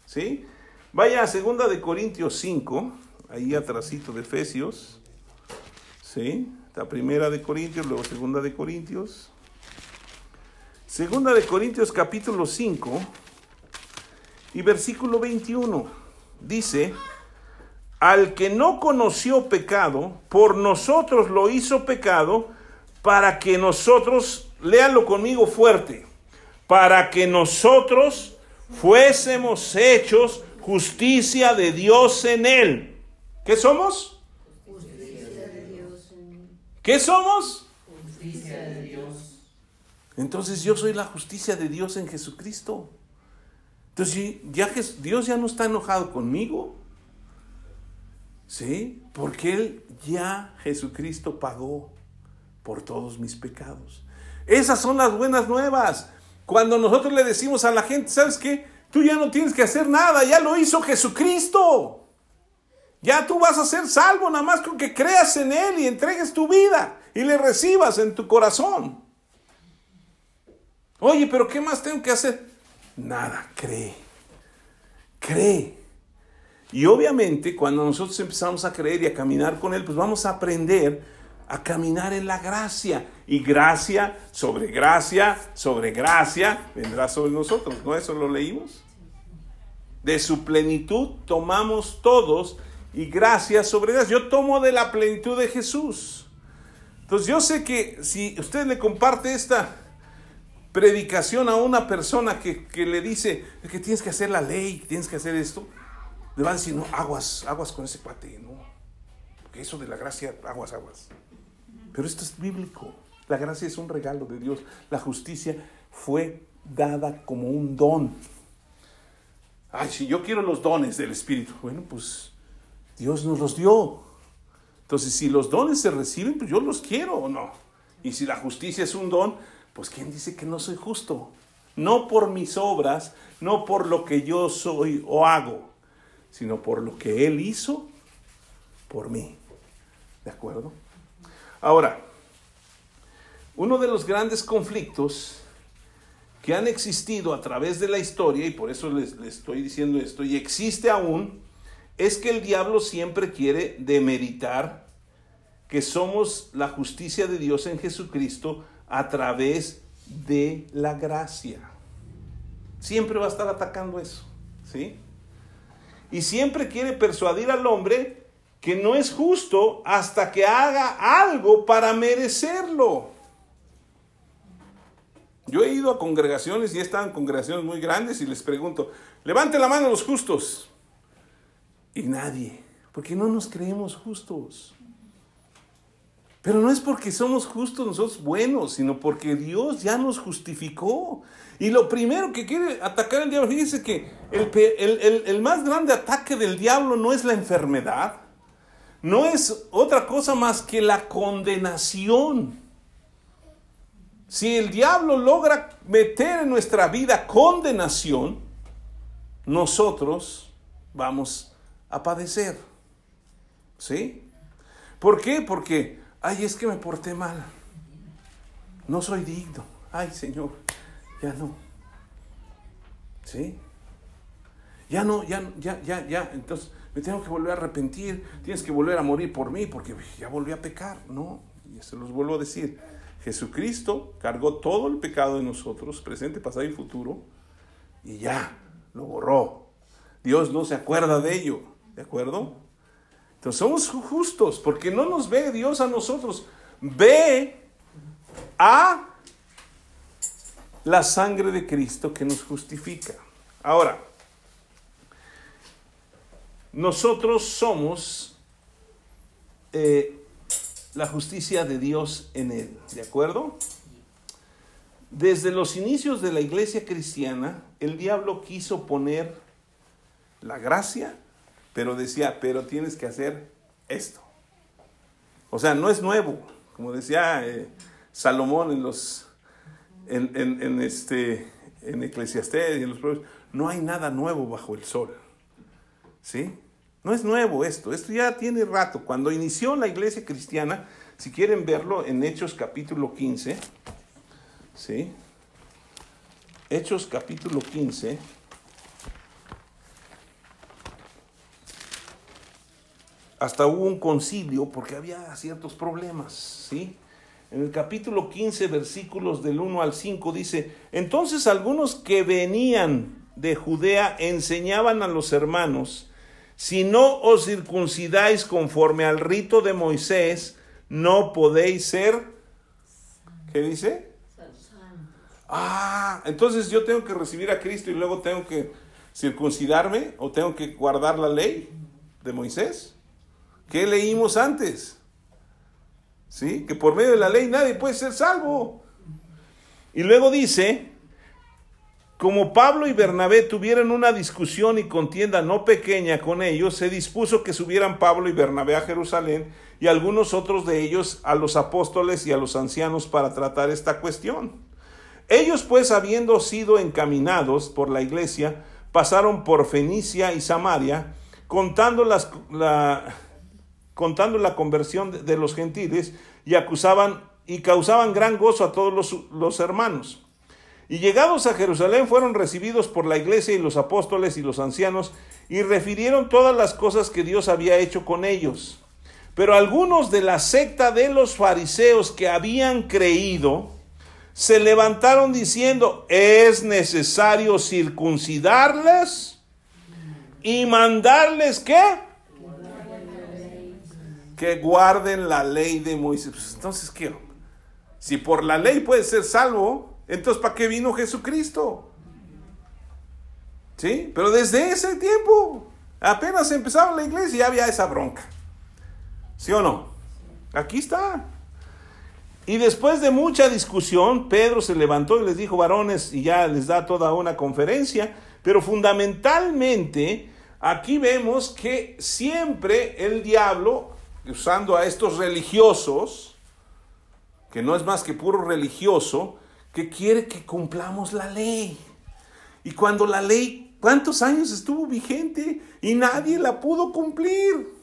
¿Sí? Vaya a segunda de Corintios 5, ahí atrásito de Efesios. ¿Sí? La primera de Corintios, luego segunda de Corintios. Segunda de Corintios capítulo 5 y versículo 21. Dice, al que no conoció pecado, por nosotros lo hizo pecado, para que nosotros, léanlo conmigo fuerte, para que nosotros fuésemos hechos justicia de Dios en él. ¿Qué somos? ¿Qué somos? Justicia de Dios. Entonces yo soy la justicia de Dios en Jesucristo. Entonces ya Dios ya no está enojado conmigo. ¿Sí? Porque Él ya Jesucristo pagó por todos mis pecados. Esas son las buenas nuevas. Cuando nosotros le decimos a la gente, ¿sabes qué? Tú ya no tienes que hacer nada, ya lo hizo Jesucristo. Ya tú vas a ser salvo nada más con que creas en Él y entregues tu vida y le recibas en tu corazón. Oye, pero ¿qué más tengo que hacer? Nada, cree. Cree. Y obviamente cuando nosotros empezamos a creer y a caminar con Él, pues vamos a aprender a caminar en la gracia. Y gracia sobre gracia sobre gracia vendrá sobre nosotros. ¿No eso lo leímos? De su plenitud tomamos todos y gracias sobre ellas. Yo tomo de la plenitud de Jesús. Entonces yo sé que si usted le comparte esta predicación a una persona que, le dice que tienes que hacer la ley, que tienes que hacer esto, le va a decir, no, aguas, aguas con ese cuate, no. Porque eso de la gracia, aguas, aguas. Pero esto es bíblico. La gracia es un regalo de Dios. La justicia fue dada como un don. Ay, si yo quiero los dones del Espíritu, bueno, pues Dios nos los dio. Entonces, si los dones se reciben, pues yo los quiero o no. Y si la justicia es un don, pues ¿quién dice que no soy justo? No por mis obras, no por lo que yo soy o hago, sino por lo que Él hizo por mí. ¿De acuerdo? Ahora, uno de los grandes conflictos que han existido a través de la historia, y por eso les, les, estoy diciendo esto, y existe aún, es que el diablo siempre quiere demeritar que somos la justicia de Dios en Jesucristo a través de la gracia. Siempre va a estar atacando eso, ¿sí? Y siempre quiere persuadir al hombre que no es justo hasta que haga algo para merecerlo. Yo he ido a congregaciones y en congregaciones muy grandes y les pregunto, levante la mano los justos. Y nadie, porque no nos creemos justos. Pero no es porque somos justos nosotros buenos, sino porque Dios ya nos justificó. Y lo primero que quiere atacar el diablo, fíjese que el, el, más grande ataque del diablo no es la enfermedad, no es otra cosa más que la condenación. Si el diablo logra meter en nuestra vida condenación, nosotros vamos a padecer. ¿Sí? ¿Por qué? Porque ay, es que me porté mal. No soy digno. Ay, Señor, ya no. ¿Sí? Ya no, ya, ya, ya, ya. Entonces me tengo que volver a arrepentir. Tienes que volver a morir por mí porque ya volví a pecar. No, y se los vuelvo a decir. Jesucristo cargó todo el pecado de nosotros, presente, pasado y futuro, y ya, lo borró. Dios no se acuerda de ello, ¿de acuerdo? Entonces somos justos porque no nos ve Dios a nosotros, ve a la sangre de Cristo que nos justifica. Ahora, nosotros somos eh, la justicia de Dios en Él, ¿de acuerdo? Desde los inicios de la iglesia cristiana, el diablo quiso poner la gracia pero decía, pero tienes que hacer esto. O sea, no es nuevo, como decía eh, Salomón en los en, este en Eclesiastés y en los proverbios, no hay nada nuevo bajo el sol. ¿Sí? No es nuevo esto, esto ya tiene rato. Cuando inició la iglesia cristiana, si quieren verlo en Hechos capítulo 15, ¿sí? Hechos capítulo 15. Hasta hubo un concilio porque había ciertos problemas, ¿sí? En el capítulo 15, versículos del 1 al 5 dice, entonces algunos que venían de Judea enseñaban a los hermanos, si no os circuncidáis conforme al rito de Moisés, no podéis ser, ¿qué dice? Ah, entonces yo tengo que recibir a Cristo y luego tengo que circuncidarme o tengo que guardar la ley de Moisés. ¿Qué leímos antes? ¿Sí? Que por medio de la ley nadie puede ser salvo. Y luego dice, como Pablo y Bernabé tuvieron una discusión y contienda no pequeña con ellos, se dispuso que subieran Pablo y Bernabé a Jerusalén y algunos otros de ellos a los apóstoles y a los ancianos para tratar esta cuestión. Ellos pues, habiendo sido encaminados por la iglesia, pasaron por Fenicia y Samaria, contando las, la, contando la conversión de los gentiles y acusaban y causaban gran gozo a todos los, los hermanos. Y llegados a Jerusalén fueron recibidos por la iglesia y los apóstoles y los ancianos y refirieron todas las cosas que Dios había hecho con ellos. Pero algunos de la secta de los fariseos que habían creído se levantaron diciendo, ¿es necesario circuncidarles y mandarles qué? Que guarden la ley de Moisés. Pues, entonces, ¿qué? Si por la ley puede ser salvo, entonces ¿para qué vino Jesucristo? ¿Sí? Pero desde ese tiempo, apenas empezaba la iglesia, ya había esa bronca. ¿Sí o no? Aquí está. Y después de mucha discusión, Pedro se levantó y les dijo, varones, y ya les da toda una conferencia, pero fundamentalmente aquí vemos que siempre el diablo, usando a estos religiosos, que no es más que puro religioso, que quiere que cumplamos la ley. Y cuando la ley, ¿cuántos años estuvo vigente? Y nadie la pudo cumplir.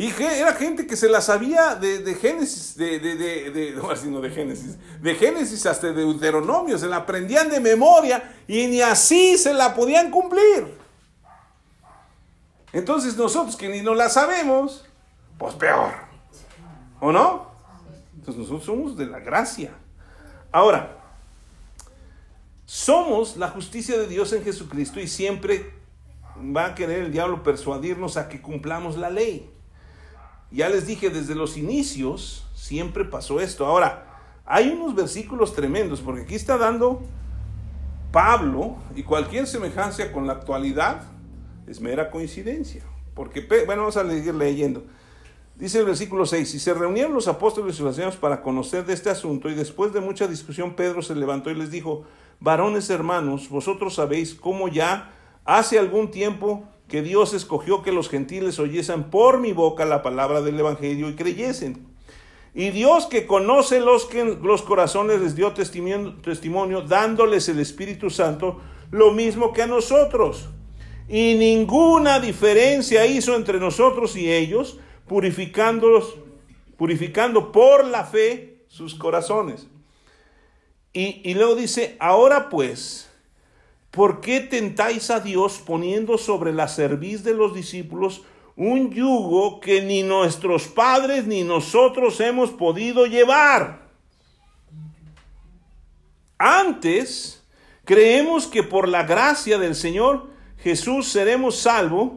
Y era gente que se la sabía de, Génesis, de, de, de, no, de Génesis, de Génesis hasta de Deuteronomio, se la aprendían de memoria y ni así se la podían cumplir. Entonces nosotros que ni no la sabemos, pues peor. ¿O no? Entonces nosotros somos de la gracia. Ahora, somos la justicia de Dios en Jesucristo y siempre va a querer el diablo persuadirnos a que cumplamos la ley. Ya les dije, desde los inicios siempre pasó esto. Ahora, hay unos versículos tremendos, porque aquí está dando Pablo y cualquier semejanza con la actualidad es mera coincidencia. Porque, bueno, vamos a seguir leyendo. Dice el versículo 6, y se reunieron los apóstoles y los ancianos para conocer de este asunto, y después de mucha discusión Pedro se levantó y les dijo, varones hermanos, vosotros sabéis cómo ya hace algún tiempo que Dios escogió que los gentiles oyesen por mi boca la palabra del Evangelio y creyesen. Y Dios que conoce los, que, los corazones les dio testimonio, testimonio, dándoles el Espíritu Santo, lo mismo que a nosotros. Y ninguna diferencia hizo entre nosotros y ellos, purificándolos, purificando por la fe sus corazones. Y, y luego dice, ahora pues, ¿Por qué tentáis a Dios poniendo sobre la cerviz de los discípulos un yugo que ni nuestros padres ni nosotros hemos podido llevar? Antes, creemos que por la gracia del Señor Jesús seremos salvos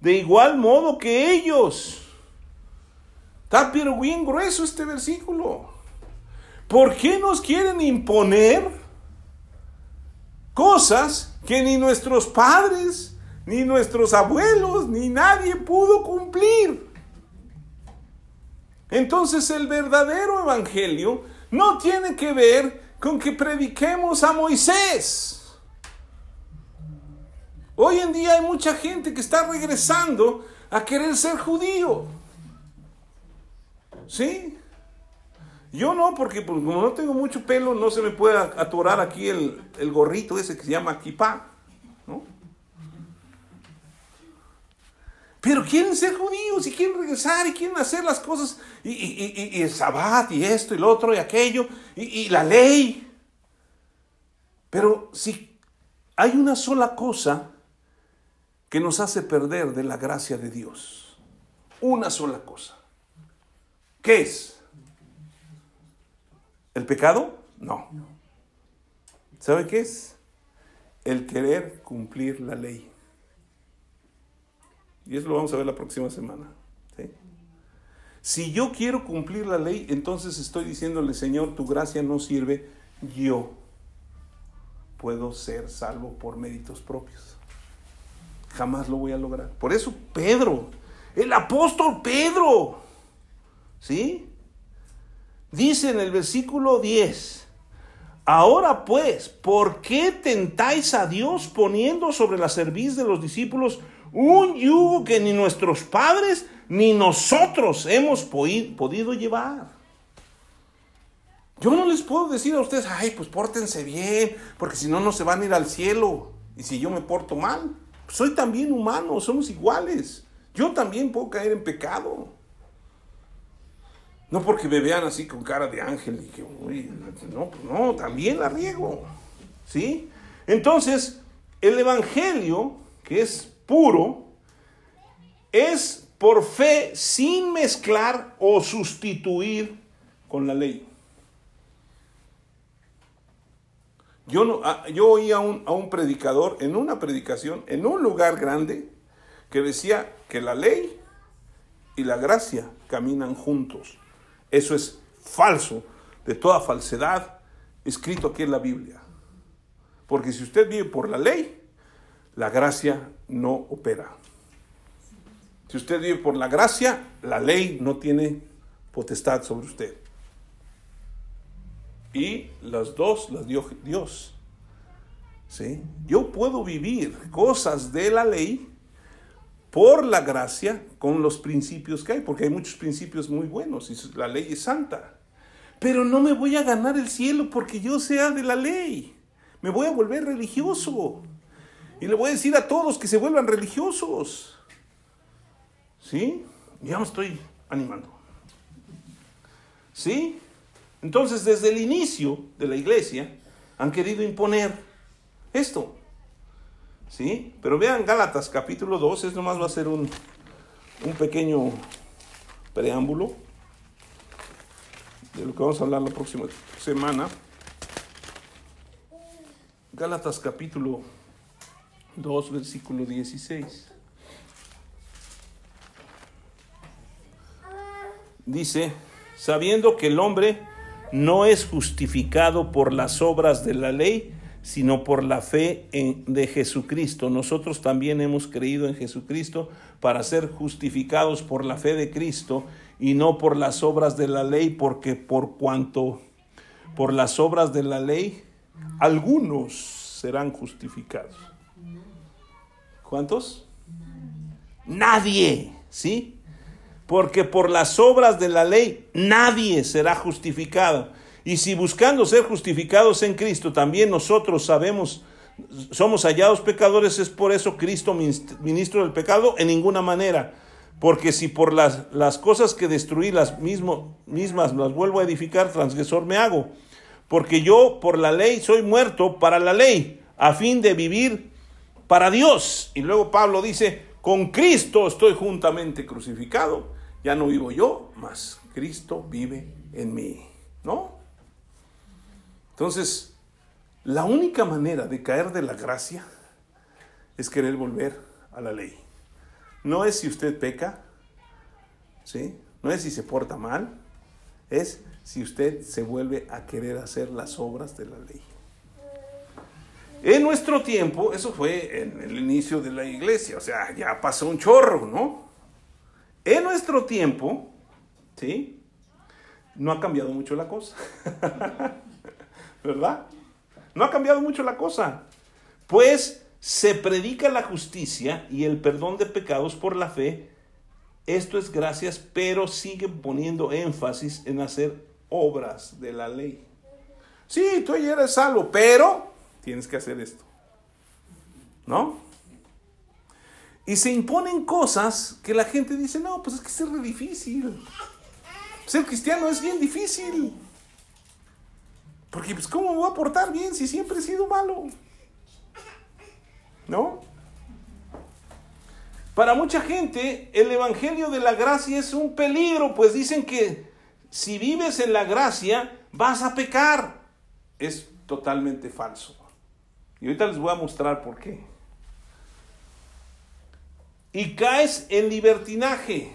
de igual modo que ellos. Está pero bien grueso este versículo. ¿Por qué nos quieren imponer? cosas que ni nuestros padres, ni nuestros abuelos, ni nadie pudo cumplir. Entonces el verdadero evangelio no tiene que ver con que prediquemos a Moisés. Hoy en día hay mucha gente que está regresando a querer ser judío. ¿Sí? Yo no, porque pues, como no tengo mucho pelo, no se me puede atorar aquí el, gorrito ese que se llama kipá, ¿no? Pero quieren ser judíos y quieren regresar y quieren hacer las cosas y, y, el sabbat y esto y lo otro y aquello y la ley. Pero si hay una sola cosa que nos hace perder de la gracia de Dios, una sola cosa. ¿Qué es? ¿El pecado? No. ¿Sabe qué es? El querer cumplir la ley. Y eso lo vamos a ver la próxima semana. Si yo quiero cumplir la ley, entonces estoy diciéndole, Señor, tu gracia no sirve, yo puedo ser salvo por méritos propios. Jamás lo voy a lograr. Por eso Pedro, el apóstol Pedro, ¿sí? Dice en el versículo 10, ahora pues, ¿por qué tentáis a Dios poniendo sobre la cerviz de los discípulos un yugo que ni nuestros padres ni nosotros hemos podido llevar? Yo no les puedo decir a ustedes, ay, pues pórtense bien, porque si no, no se van a ir al cielo. Y si yo me porto mal, soy también humano, somos iguales. Yo también puedo caer en pecado. No porque me vean así con cara de ángel y que, uy, no, pues no, también la riego. ¿Sí? Entonces, el Evangelio, que es puro, es por fe sin mezclar o sustituir con la ley. Yo, no, ah, yo oí a un, a un predicador en una predicación, en un lugar grande, que decía que la ley y la gracia caminan juntos. Eso es falso, de toda falsedad, escrito aquí en la Biblia. Porque si usted vive por la ley, la gracia no opera. Si usted vive por la gracia, la ley no tiene potestad sobre usted. Y las dos las dio Dios. ¿Sí? Yo puedo vivir cosas de la ley por la gracia con los principios que hay, porque hay muchos principios muy buenos y la ley es santa. Pero no me voy a ganar el cielo porque yo sea de la ley. Me voy a volver religioso. Y le voy a decir a todos que se vuelvan religiosos. ¿Sí? Ya me estoy animando. ¿Sí? Entonces, desde el inicio de la iglesia, han querido imponer esto. ¿Sí? Pero vean Gálatas capítulo 2, es nomás va a ser un, un pequeño preámbulo de lo que vamos a hablar la próxima semana. Gálatas capítulo 2, versículo 16. Dice, sabiendo que el hombre no es justificado por las obras de la ley, sino por la fe de Jesucristo. Nosotros también hemos creído en Jesucristo para ser justificados por la fe de Cristo y no por las obras de la ley, porque por cuanto por las obras de la ley algunos serán justificados. ¿Cuántos? Nadie, ¿sí? Porque por las obras de la ley nadie será justificado. Y si buscando ser justificados en Cristo, también nosotros sabemos, somos hallados pecadores, es por eso Cristo ministro del pecado, en ninguna manera. Porque si por las, las cosas que destruí las mismo, mismas las vuelvo a edificar, transgresor me hago. Porque yo por la ley soy muerto para la ley, a fin de vivir para Dios. Y luego Pablo dice, con Cristo estoy juntamente crucificado, ya no vivo yo, mas Cristo vive en mí. ¿No? Entonces, la única manera de caer de la gracia es querer volver a la ley. No es si usted peca, ¿sí? No es si se porta mal, es si usted se vuelve a querer hacer las obras de la ley. En nuestro tiempo, eso fue en el inicio de la iglesia, o sea, ya pasó un chorro, ¿no? En nuestro tiempo, ¿sí? No ha cambiado mucho la cosa. ¿verdad? No ha cambiado mucho la cosa. Pues se predica la justicia y el perdón de pecados por la fe. Esto es gracias, pero sigue poniendo énfasis en hacer obras de la ley. Sí, tú ya eres salvo, pero tienes que hacer esto. ¿No? Y se imponen cosas que la gente dice, no, pues es que es re difícil. Ser cristiano es bien difícil. Porque pues ¿cómo me voy a portar bien si siempre he sido malo? ¿No? Para mucha gente el Evangelio de la Gracia es un peligro, pues dicen que si vives en la gracia vas a pecar. Es totalmente falso. Y ahorita les voy a mostrar por qué. Y caes en libertinaje.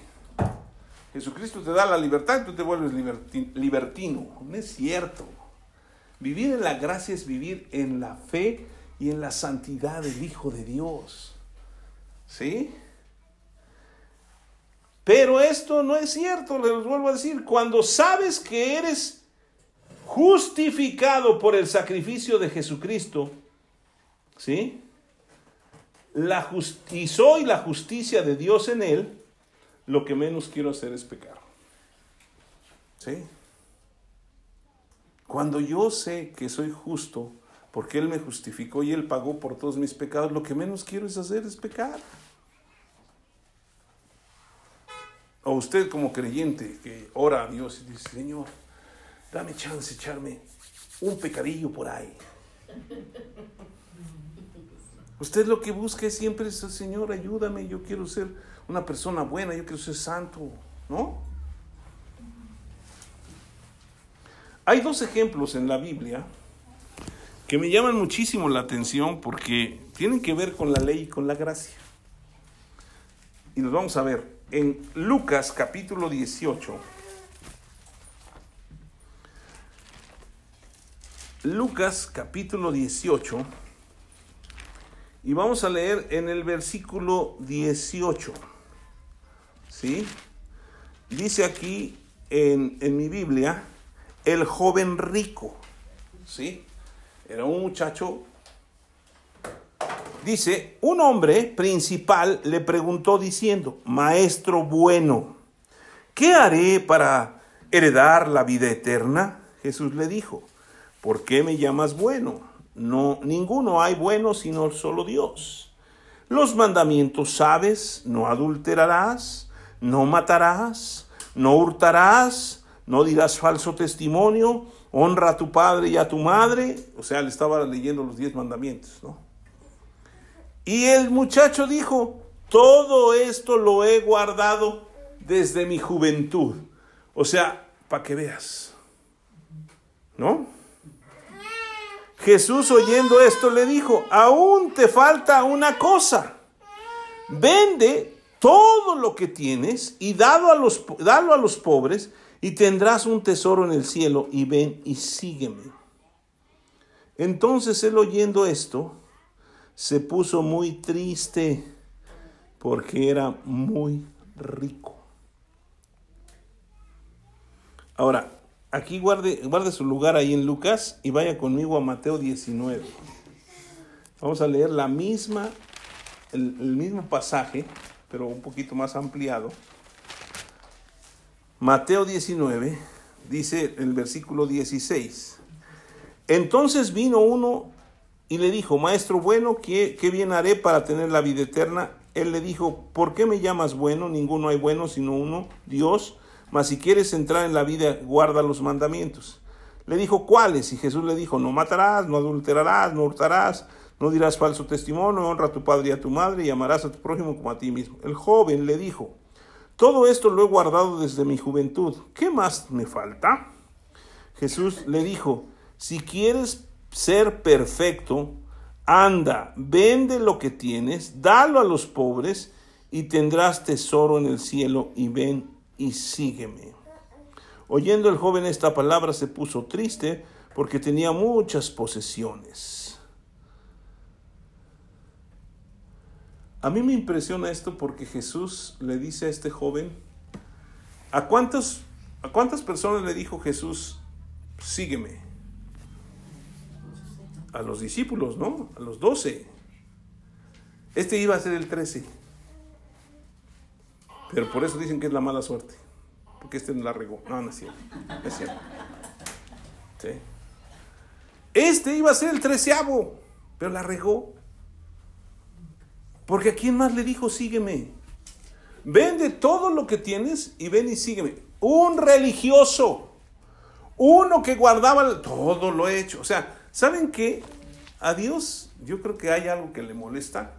Jesucristo te da la libertad y tú te vuelves libertino. No es cierto. Vivir en la gracia es vivir en la fe y en la santidad del Hijo de Dios. ¿Sí? Pero esto no es cierto, les vuelvo a decir, cuando sabes que eres justificado por el sacrificio de Jesucristo, ¿sí? La y soy la justicia de Dios en él, lo que menos quiero hacer es pecar. ¿Sí? Cuando yo sé que soy justo, porque Él me justificó y Él pagó por todos mis pecados, lo que menos quiero es hacer es pecar. O usted como creyente que ora a Dios y dice, Señor, dame chance de echarme un pecadillo por ahí. Usted lo que busca es siempre Señor, ayúdame, yo quiero ser una persona buena, yo quiero ser santo, ¿no? Hay dos ejemplos en la Biblia que me llaman muchísimo la atención porque tienen que ver con la ley y con la gracia. Y nos vamos a ver en Lucas capítulo 18. Lucas capítulo 18 y vamos a leer en el versículo 18. ¿Sí? Dice aquí en, en mi Biblia, el joven rico. ¿Sí? Era un muchacho. Dice, un hombre principal le preguntó diciendo, Maestro bueno, ¿qué haré para heredar la vida eterna? Jesús le dijo, ¿por qué me llamas bueno? No, ninguno hay bueno sino solo Dios. Los mandamientos sabes, no adulterarás, no matarás, no hurtarás, no dirás falso testimonio, honra a tu padre y a tu madre. O sea, le estaba leyendo los diez mandamientos, ¿no? Y el muchacho dijo, todo esto lo he guardado desde mi juventud. O sea, para que veas, ¿no? Jesús oyendo esto le dijo, aún te falta una cosa. Vende todo lo que tienes y dalo a los, dalo a los pobres y tendrás un tesoro en el cielo y ven y sígueme. Entonces él oyendo esto, se puso muy triste porque era muy rico. Ahora, aquí guarde, guarde su lugar ahí en Lucas y vaya conmigo a Mateo 19. Vamos a leer la misma, el, mismo pasaje, pero un poquito más ampliado. Mateo 19 dice el versículo 16. Entonces vino uno y le dijo, Maestro bueno, ¿qué, ¿qué, bien haré para tener la vida eterna? Él le dijo, ¿por qué me llamas bueno? Ninguno hay bueno sino uno, Dios. Mas si quieres entrar en la vida, guarda los mandamientos. Le dijo, ¿cuáles? Y Jesús le dijo, no matarás, no adulterarás, no hurtarás, no dirás falso testimonio, honra a tu padre y a tu madre y amarás a tu prójimo como a ti mismo. El joven le dijo, todo esto lo he guardado desde mi juventud. ¿Qué más me falta? Jesús le dijo, si quieres ser perfecto, anda, vende lo que tienes, dalo a los pobres y tendrás tesoro en el cielo y ven y sígueme. Oyendo el joven esta palabra se puso triste porque tenía muchas posesiones. A mí me impresiona esto porque Jesús le dice a este joven, ¿a, cuántos, ¿a cuántas personas le dijo Jesús, sígueme? A los discípulos, ¿no? A los doce. Este iba a ser el trece. Pero por eso dicen que es la mala suerte. Porque este no la regó. No, no es cierto. No es cierto. Este iba a ser el treceavo, pero la regó. Porque a quién más le dijo, sígueme. Vende todo lo que tienes y ven y sígueme. Un religioso. Uno que guardaba todo lo hecho. O sea, ¿saben qué? A Dios yo creo que hay algo que le molesta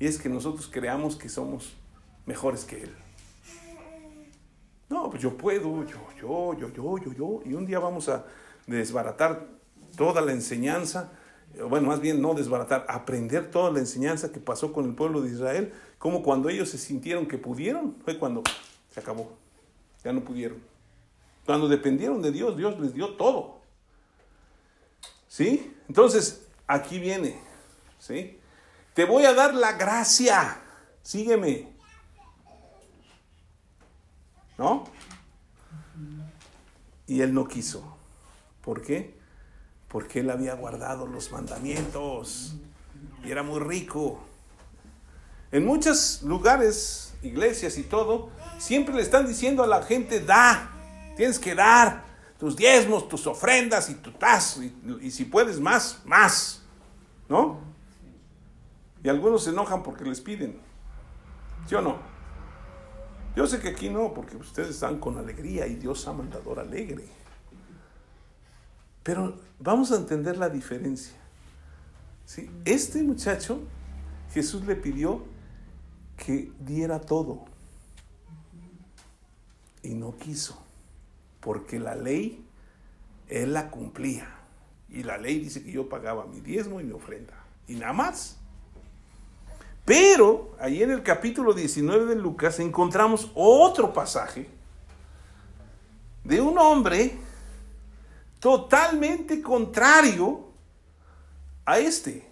y es que nosotros creamos que somos mejores que Él. No, pues yo puedo, yo, yo, yo, yo, yo, yo. Y un día vamos a desbaratar toda la enseñanza bueno, más bien no desbaratar, aprender toda la enseñanza que pasó con el pueblo de Israel, como cuando ellos se sintieron que pudieron, fue cuando se acabó, ya no pudieron. Cuando dependieron de Dios, Dios les dio todo. ¿Sí? Entonces, aquí viene, ¿sí? Te voy a dar la gracia, sígueme. ¿No? Y él no quiso. ¿Por qué? porque él había guardado los mandamientos y era muy rico. En muchos lugares, iglesias y todo, siempre le están diciendo a la gente, da, tienes que dar tus diezmos, tus ofrendas y tu tazo, y, y si puedes más, más, ¿no? Y algunos se enojan porque les piden, ¿sí o no? Yo sé que aquí no, porque ustedes están con alegría y Dios ha mandador alegre. Pero vamos a entender la diferencia. ¿sí? Este muchacho, Jesús le pidió que diera todo. Y no quiso, porque la ley él la cumplía. Y la ley dice que yo pagaba mi diezmo y mi ofrenda. Y nada más. Pero ahí en el capítulo 19 de Lucas encontramos otro pasaje de un hombre totalmente contrario a este.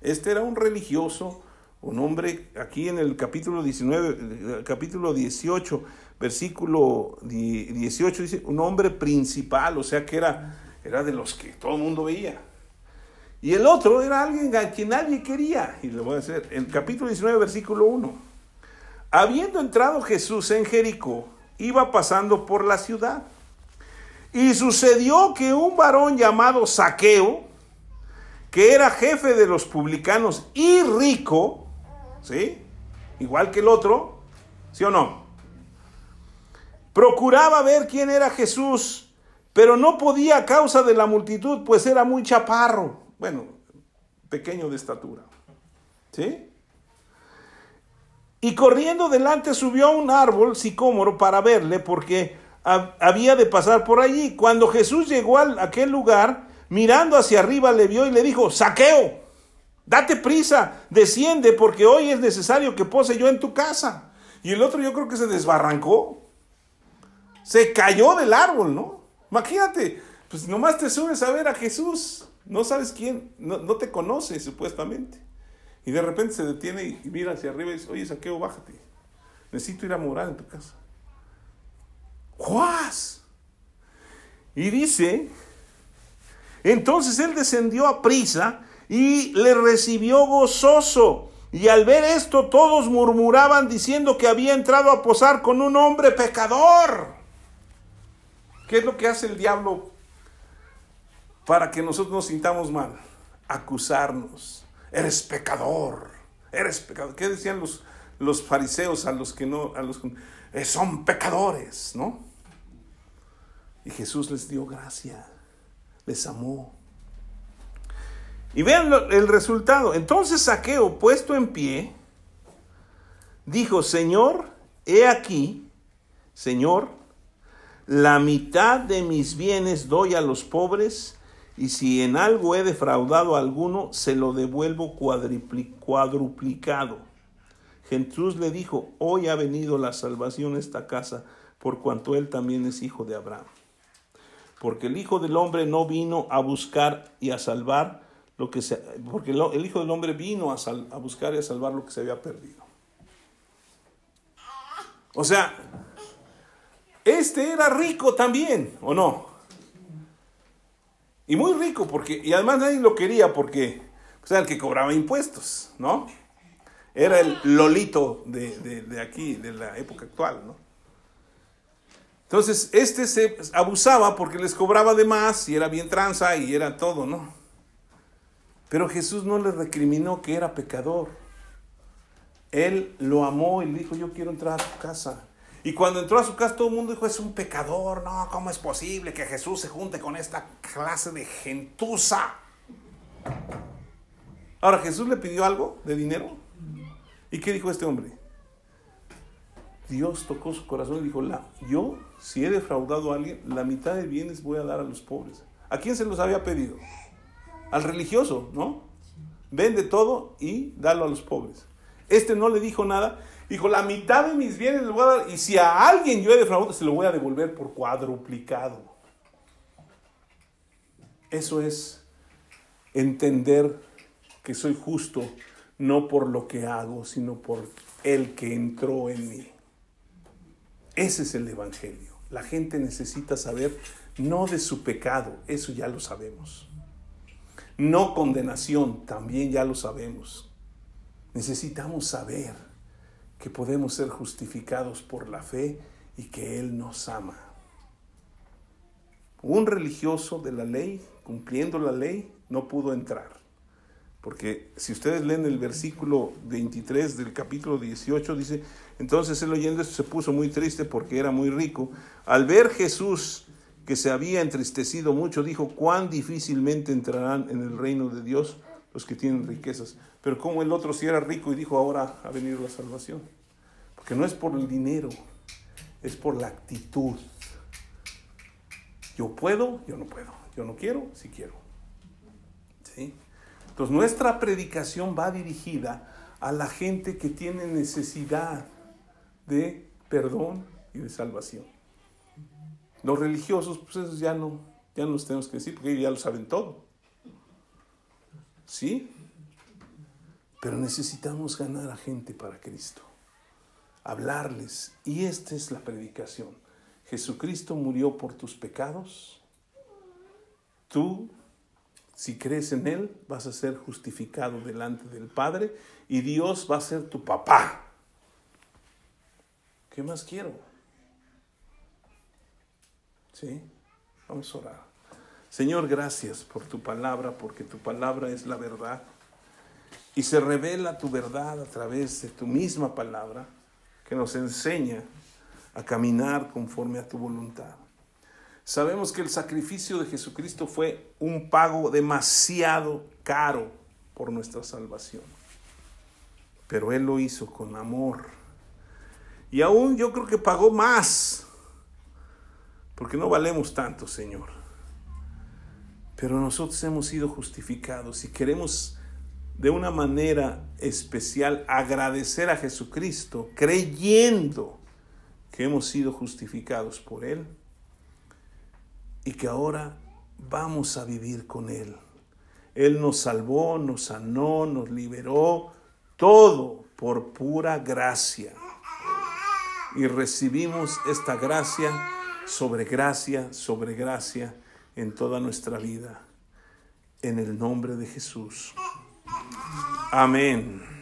Este era un religioso, un hombre, aquí en el capítulo 19, capítulo 18, versículo 18, dice, un hombre principal, o sea que era, era de los que todo el mundo veía. Y el otro era alguien a quien nadie quería. Y le voy a decir, en capítulo 19, versículo 1. Habiendo entrado Jesús en Jericó, iba pasando por la ciudad. Y sucedió que un varón llamado Saqueo, que era jefe de los publicanos y rico, ¿sí? Igual que el otro, ¿sí o no? Procuraba ver quién era Jesús, pero no podía a causa de la multitud, pues era muy chaparro, bueno, pequeño de estatura, ¿sí? Y corriendo delante subió a un árbol sicómoro para verle, porque había de pasar por allí. Cuando Jesús llegó a aquel lugar, mirando hacia arriba, le vio y le dijo, saqueo, date prisa, desciende, porque hoy es necesario que pose yo en tu casa. Y el otro yo creo que se desbarrancó. Se cayó del árbol, ¿no? Imagínate, pues nomás te subes a ver a Jesús. No sabes quién, no, te conoce supuestamente. Y de repente se detiene y mira hacia arriba y dice, oye, saqueo, bájate. Necesito ir a morar en tu casa. ¡Juas! Y dice, entonces él descendió a prisa y le recibió gozoso. Y al ver esto todos murmuraban diciendo que había entrado a posar con un hombre pecador. ¿Qué es lo que hace el diablo para que nosotros nos sintamos mal? Acusarnos. Eres pecador. Eres pecador. ¿Qué decían los, los fariseos a los que no, a los eh, son pecadores, ¿no? Y Jesús les dio gracia, les amó. Y vean el resultado. Entonces Saqueo, puesto en pie, dijo, Señor, he aquí, Señor, la mitad de mis bienes doy a los pobres, y si en algo he defraudado a alguno, se lo devuelvo cuadruplicado. Jesús le dijo, hoy ha venido la salvación a esta casa, por cuanto él también es hijo de Abraham porque el Hijo del Hombre no vino a buscar y a salvar lo que se, porque el Hijo del Hombre vino a, a buscar y a salvar lo que se había perdido. O sea, este era rico también, ¿o no? Y muy rico, porque, y además nadie lo quería porque pues, era el que cobraba impuestos, ¿no? Era el lolito de, de aquí, de la época actual, ¿no? Entonces, este se abusaba porque les cobraba de más y era bien tranza y era todo, ¿no? Pero Jesús no le recriminó que era pecador. Él lo amó y le dijo, yo quiero entrar a tu casa. Y cuando entró a su casa todo el mundo dijo, es un pecador, no, ¿cómo es posible que Jesús se junte con esta clase de gentuza? Ahora, ¿Jesús le pidió algo de dinero? ¿Y qué dijo este hombre? Dios tocó su corazón y dijo, la, yo, si he defraudado a alguien, la mitad de bienes voy a dar a los pobres. ¿A quién se los había pedido? Al religioso, ¿no? Vende todo y dalo a los pobres. Este no le dijo nada. Dijo, la mitad de mis bienes les voy a dar. Y si a alguien yo he defraudado, se lo voy a devolver por cuadruplicado. Eso es entender que soy justo, no por lo que hago, sino por el que entró en mí. Ese es el Evangelio. La gente necesita saber no de su pecado, eso ya lo sabemos. No condenación, también ya lo sabemos. Necesitamos saber que podemos ser justificados por la fe y que Él nos ama. Un religioso de la ley, cumpliendo la ley, no pudo entrar. Porque si ustedes leen el versículo 23 del capítulo 18, dice, entonces él oyendo esto se puso muy triste porque era muy rico. Al ver Jesús que se había entristecido mucho, dijo, cuán difícilmente entrarán en el reino de Dios los que tienen riquezas. Pero como el otro si era rico y dijo, ahora ha venido la salvación. Porque no es por el dinero, es por la actitud. Yo puedo, yo no puedo. Yo no quiero, si quiero. ¿sí? Entonces nuestra predicación va dirigida a la gente que tiene necesidad de perdón y de salvación. Los religiosos, pues esos ya no, ya no los tenemos que decir porque ellos ya lo saben todo. ¿Sí? Pero necesitamos ganar a gente para Cristo. Hablarles. Y esta es la predicación. Jesucristo murió por tus pecados. Tú, si crees en Él, vas a ser justificado delante del Padre y Dios va a ser tu papá. ¿Qué más quiero? ¿Sí? Vamos a orar. Señor, gracias por tu palabra, porque tu palabra es la verdad. Y se revela tu verdad a través de tu misma palabra, que nos enseña a caminar conforme a tu voluntad. Sabemos que el sacrificio de Jesucristo fue un pago demasiado caro por nuestra salvación. Pero Él lo hizo con amor. Y aún yo creo que pagó más, porque no valemos tanto, Señor. Pero nosotros hemos sido justificados y queremos de una manera especial agradecer a Jesucristo creyendo que hemos sido justificados por Él y que ahora vamos a vivir con Él. Él nos salvó, nos sanó, nos liberó, todo por pura gracia. Y recibimos esta gracia sobre gracia, sobre gracia en toda nuestra vida. En el nombre de Jesús. Amén.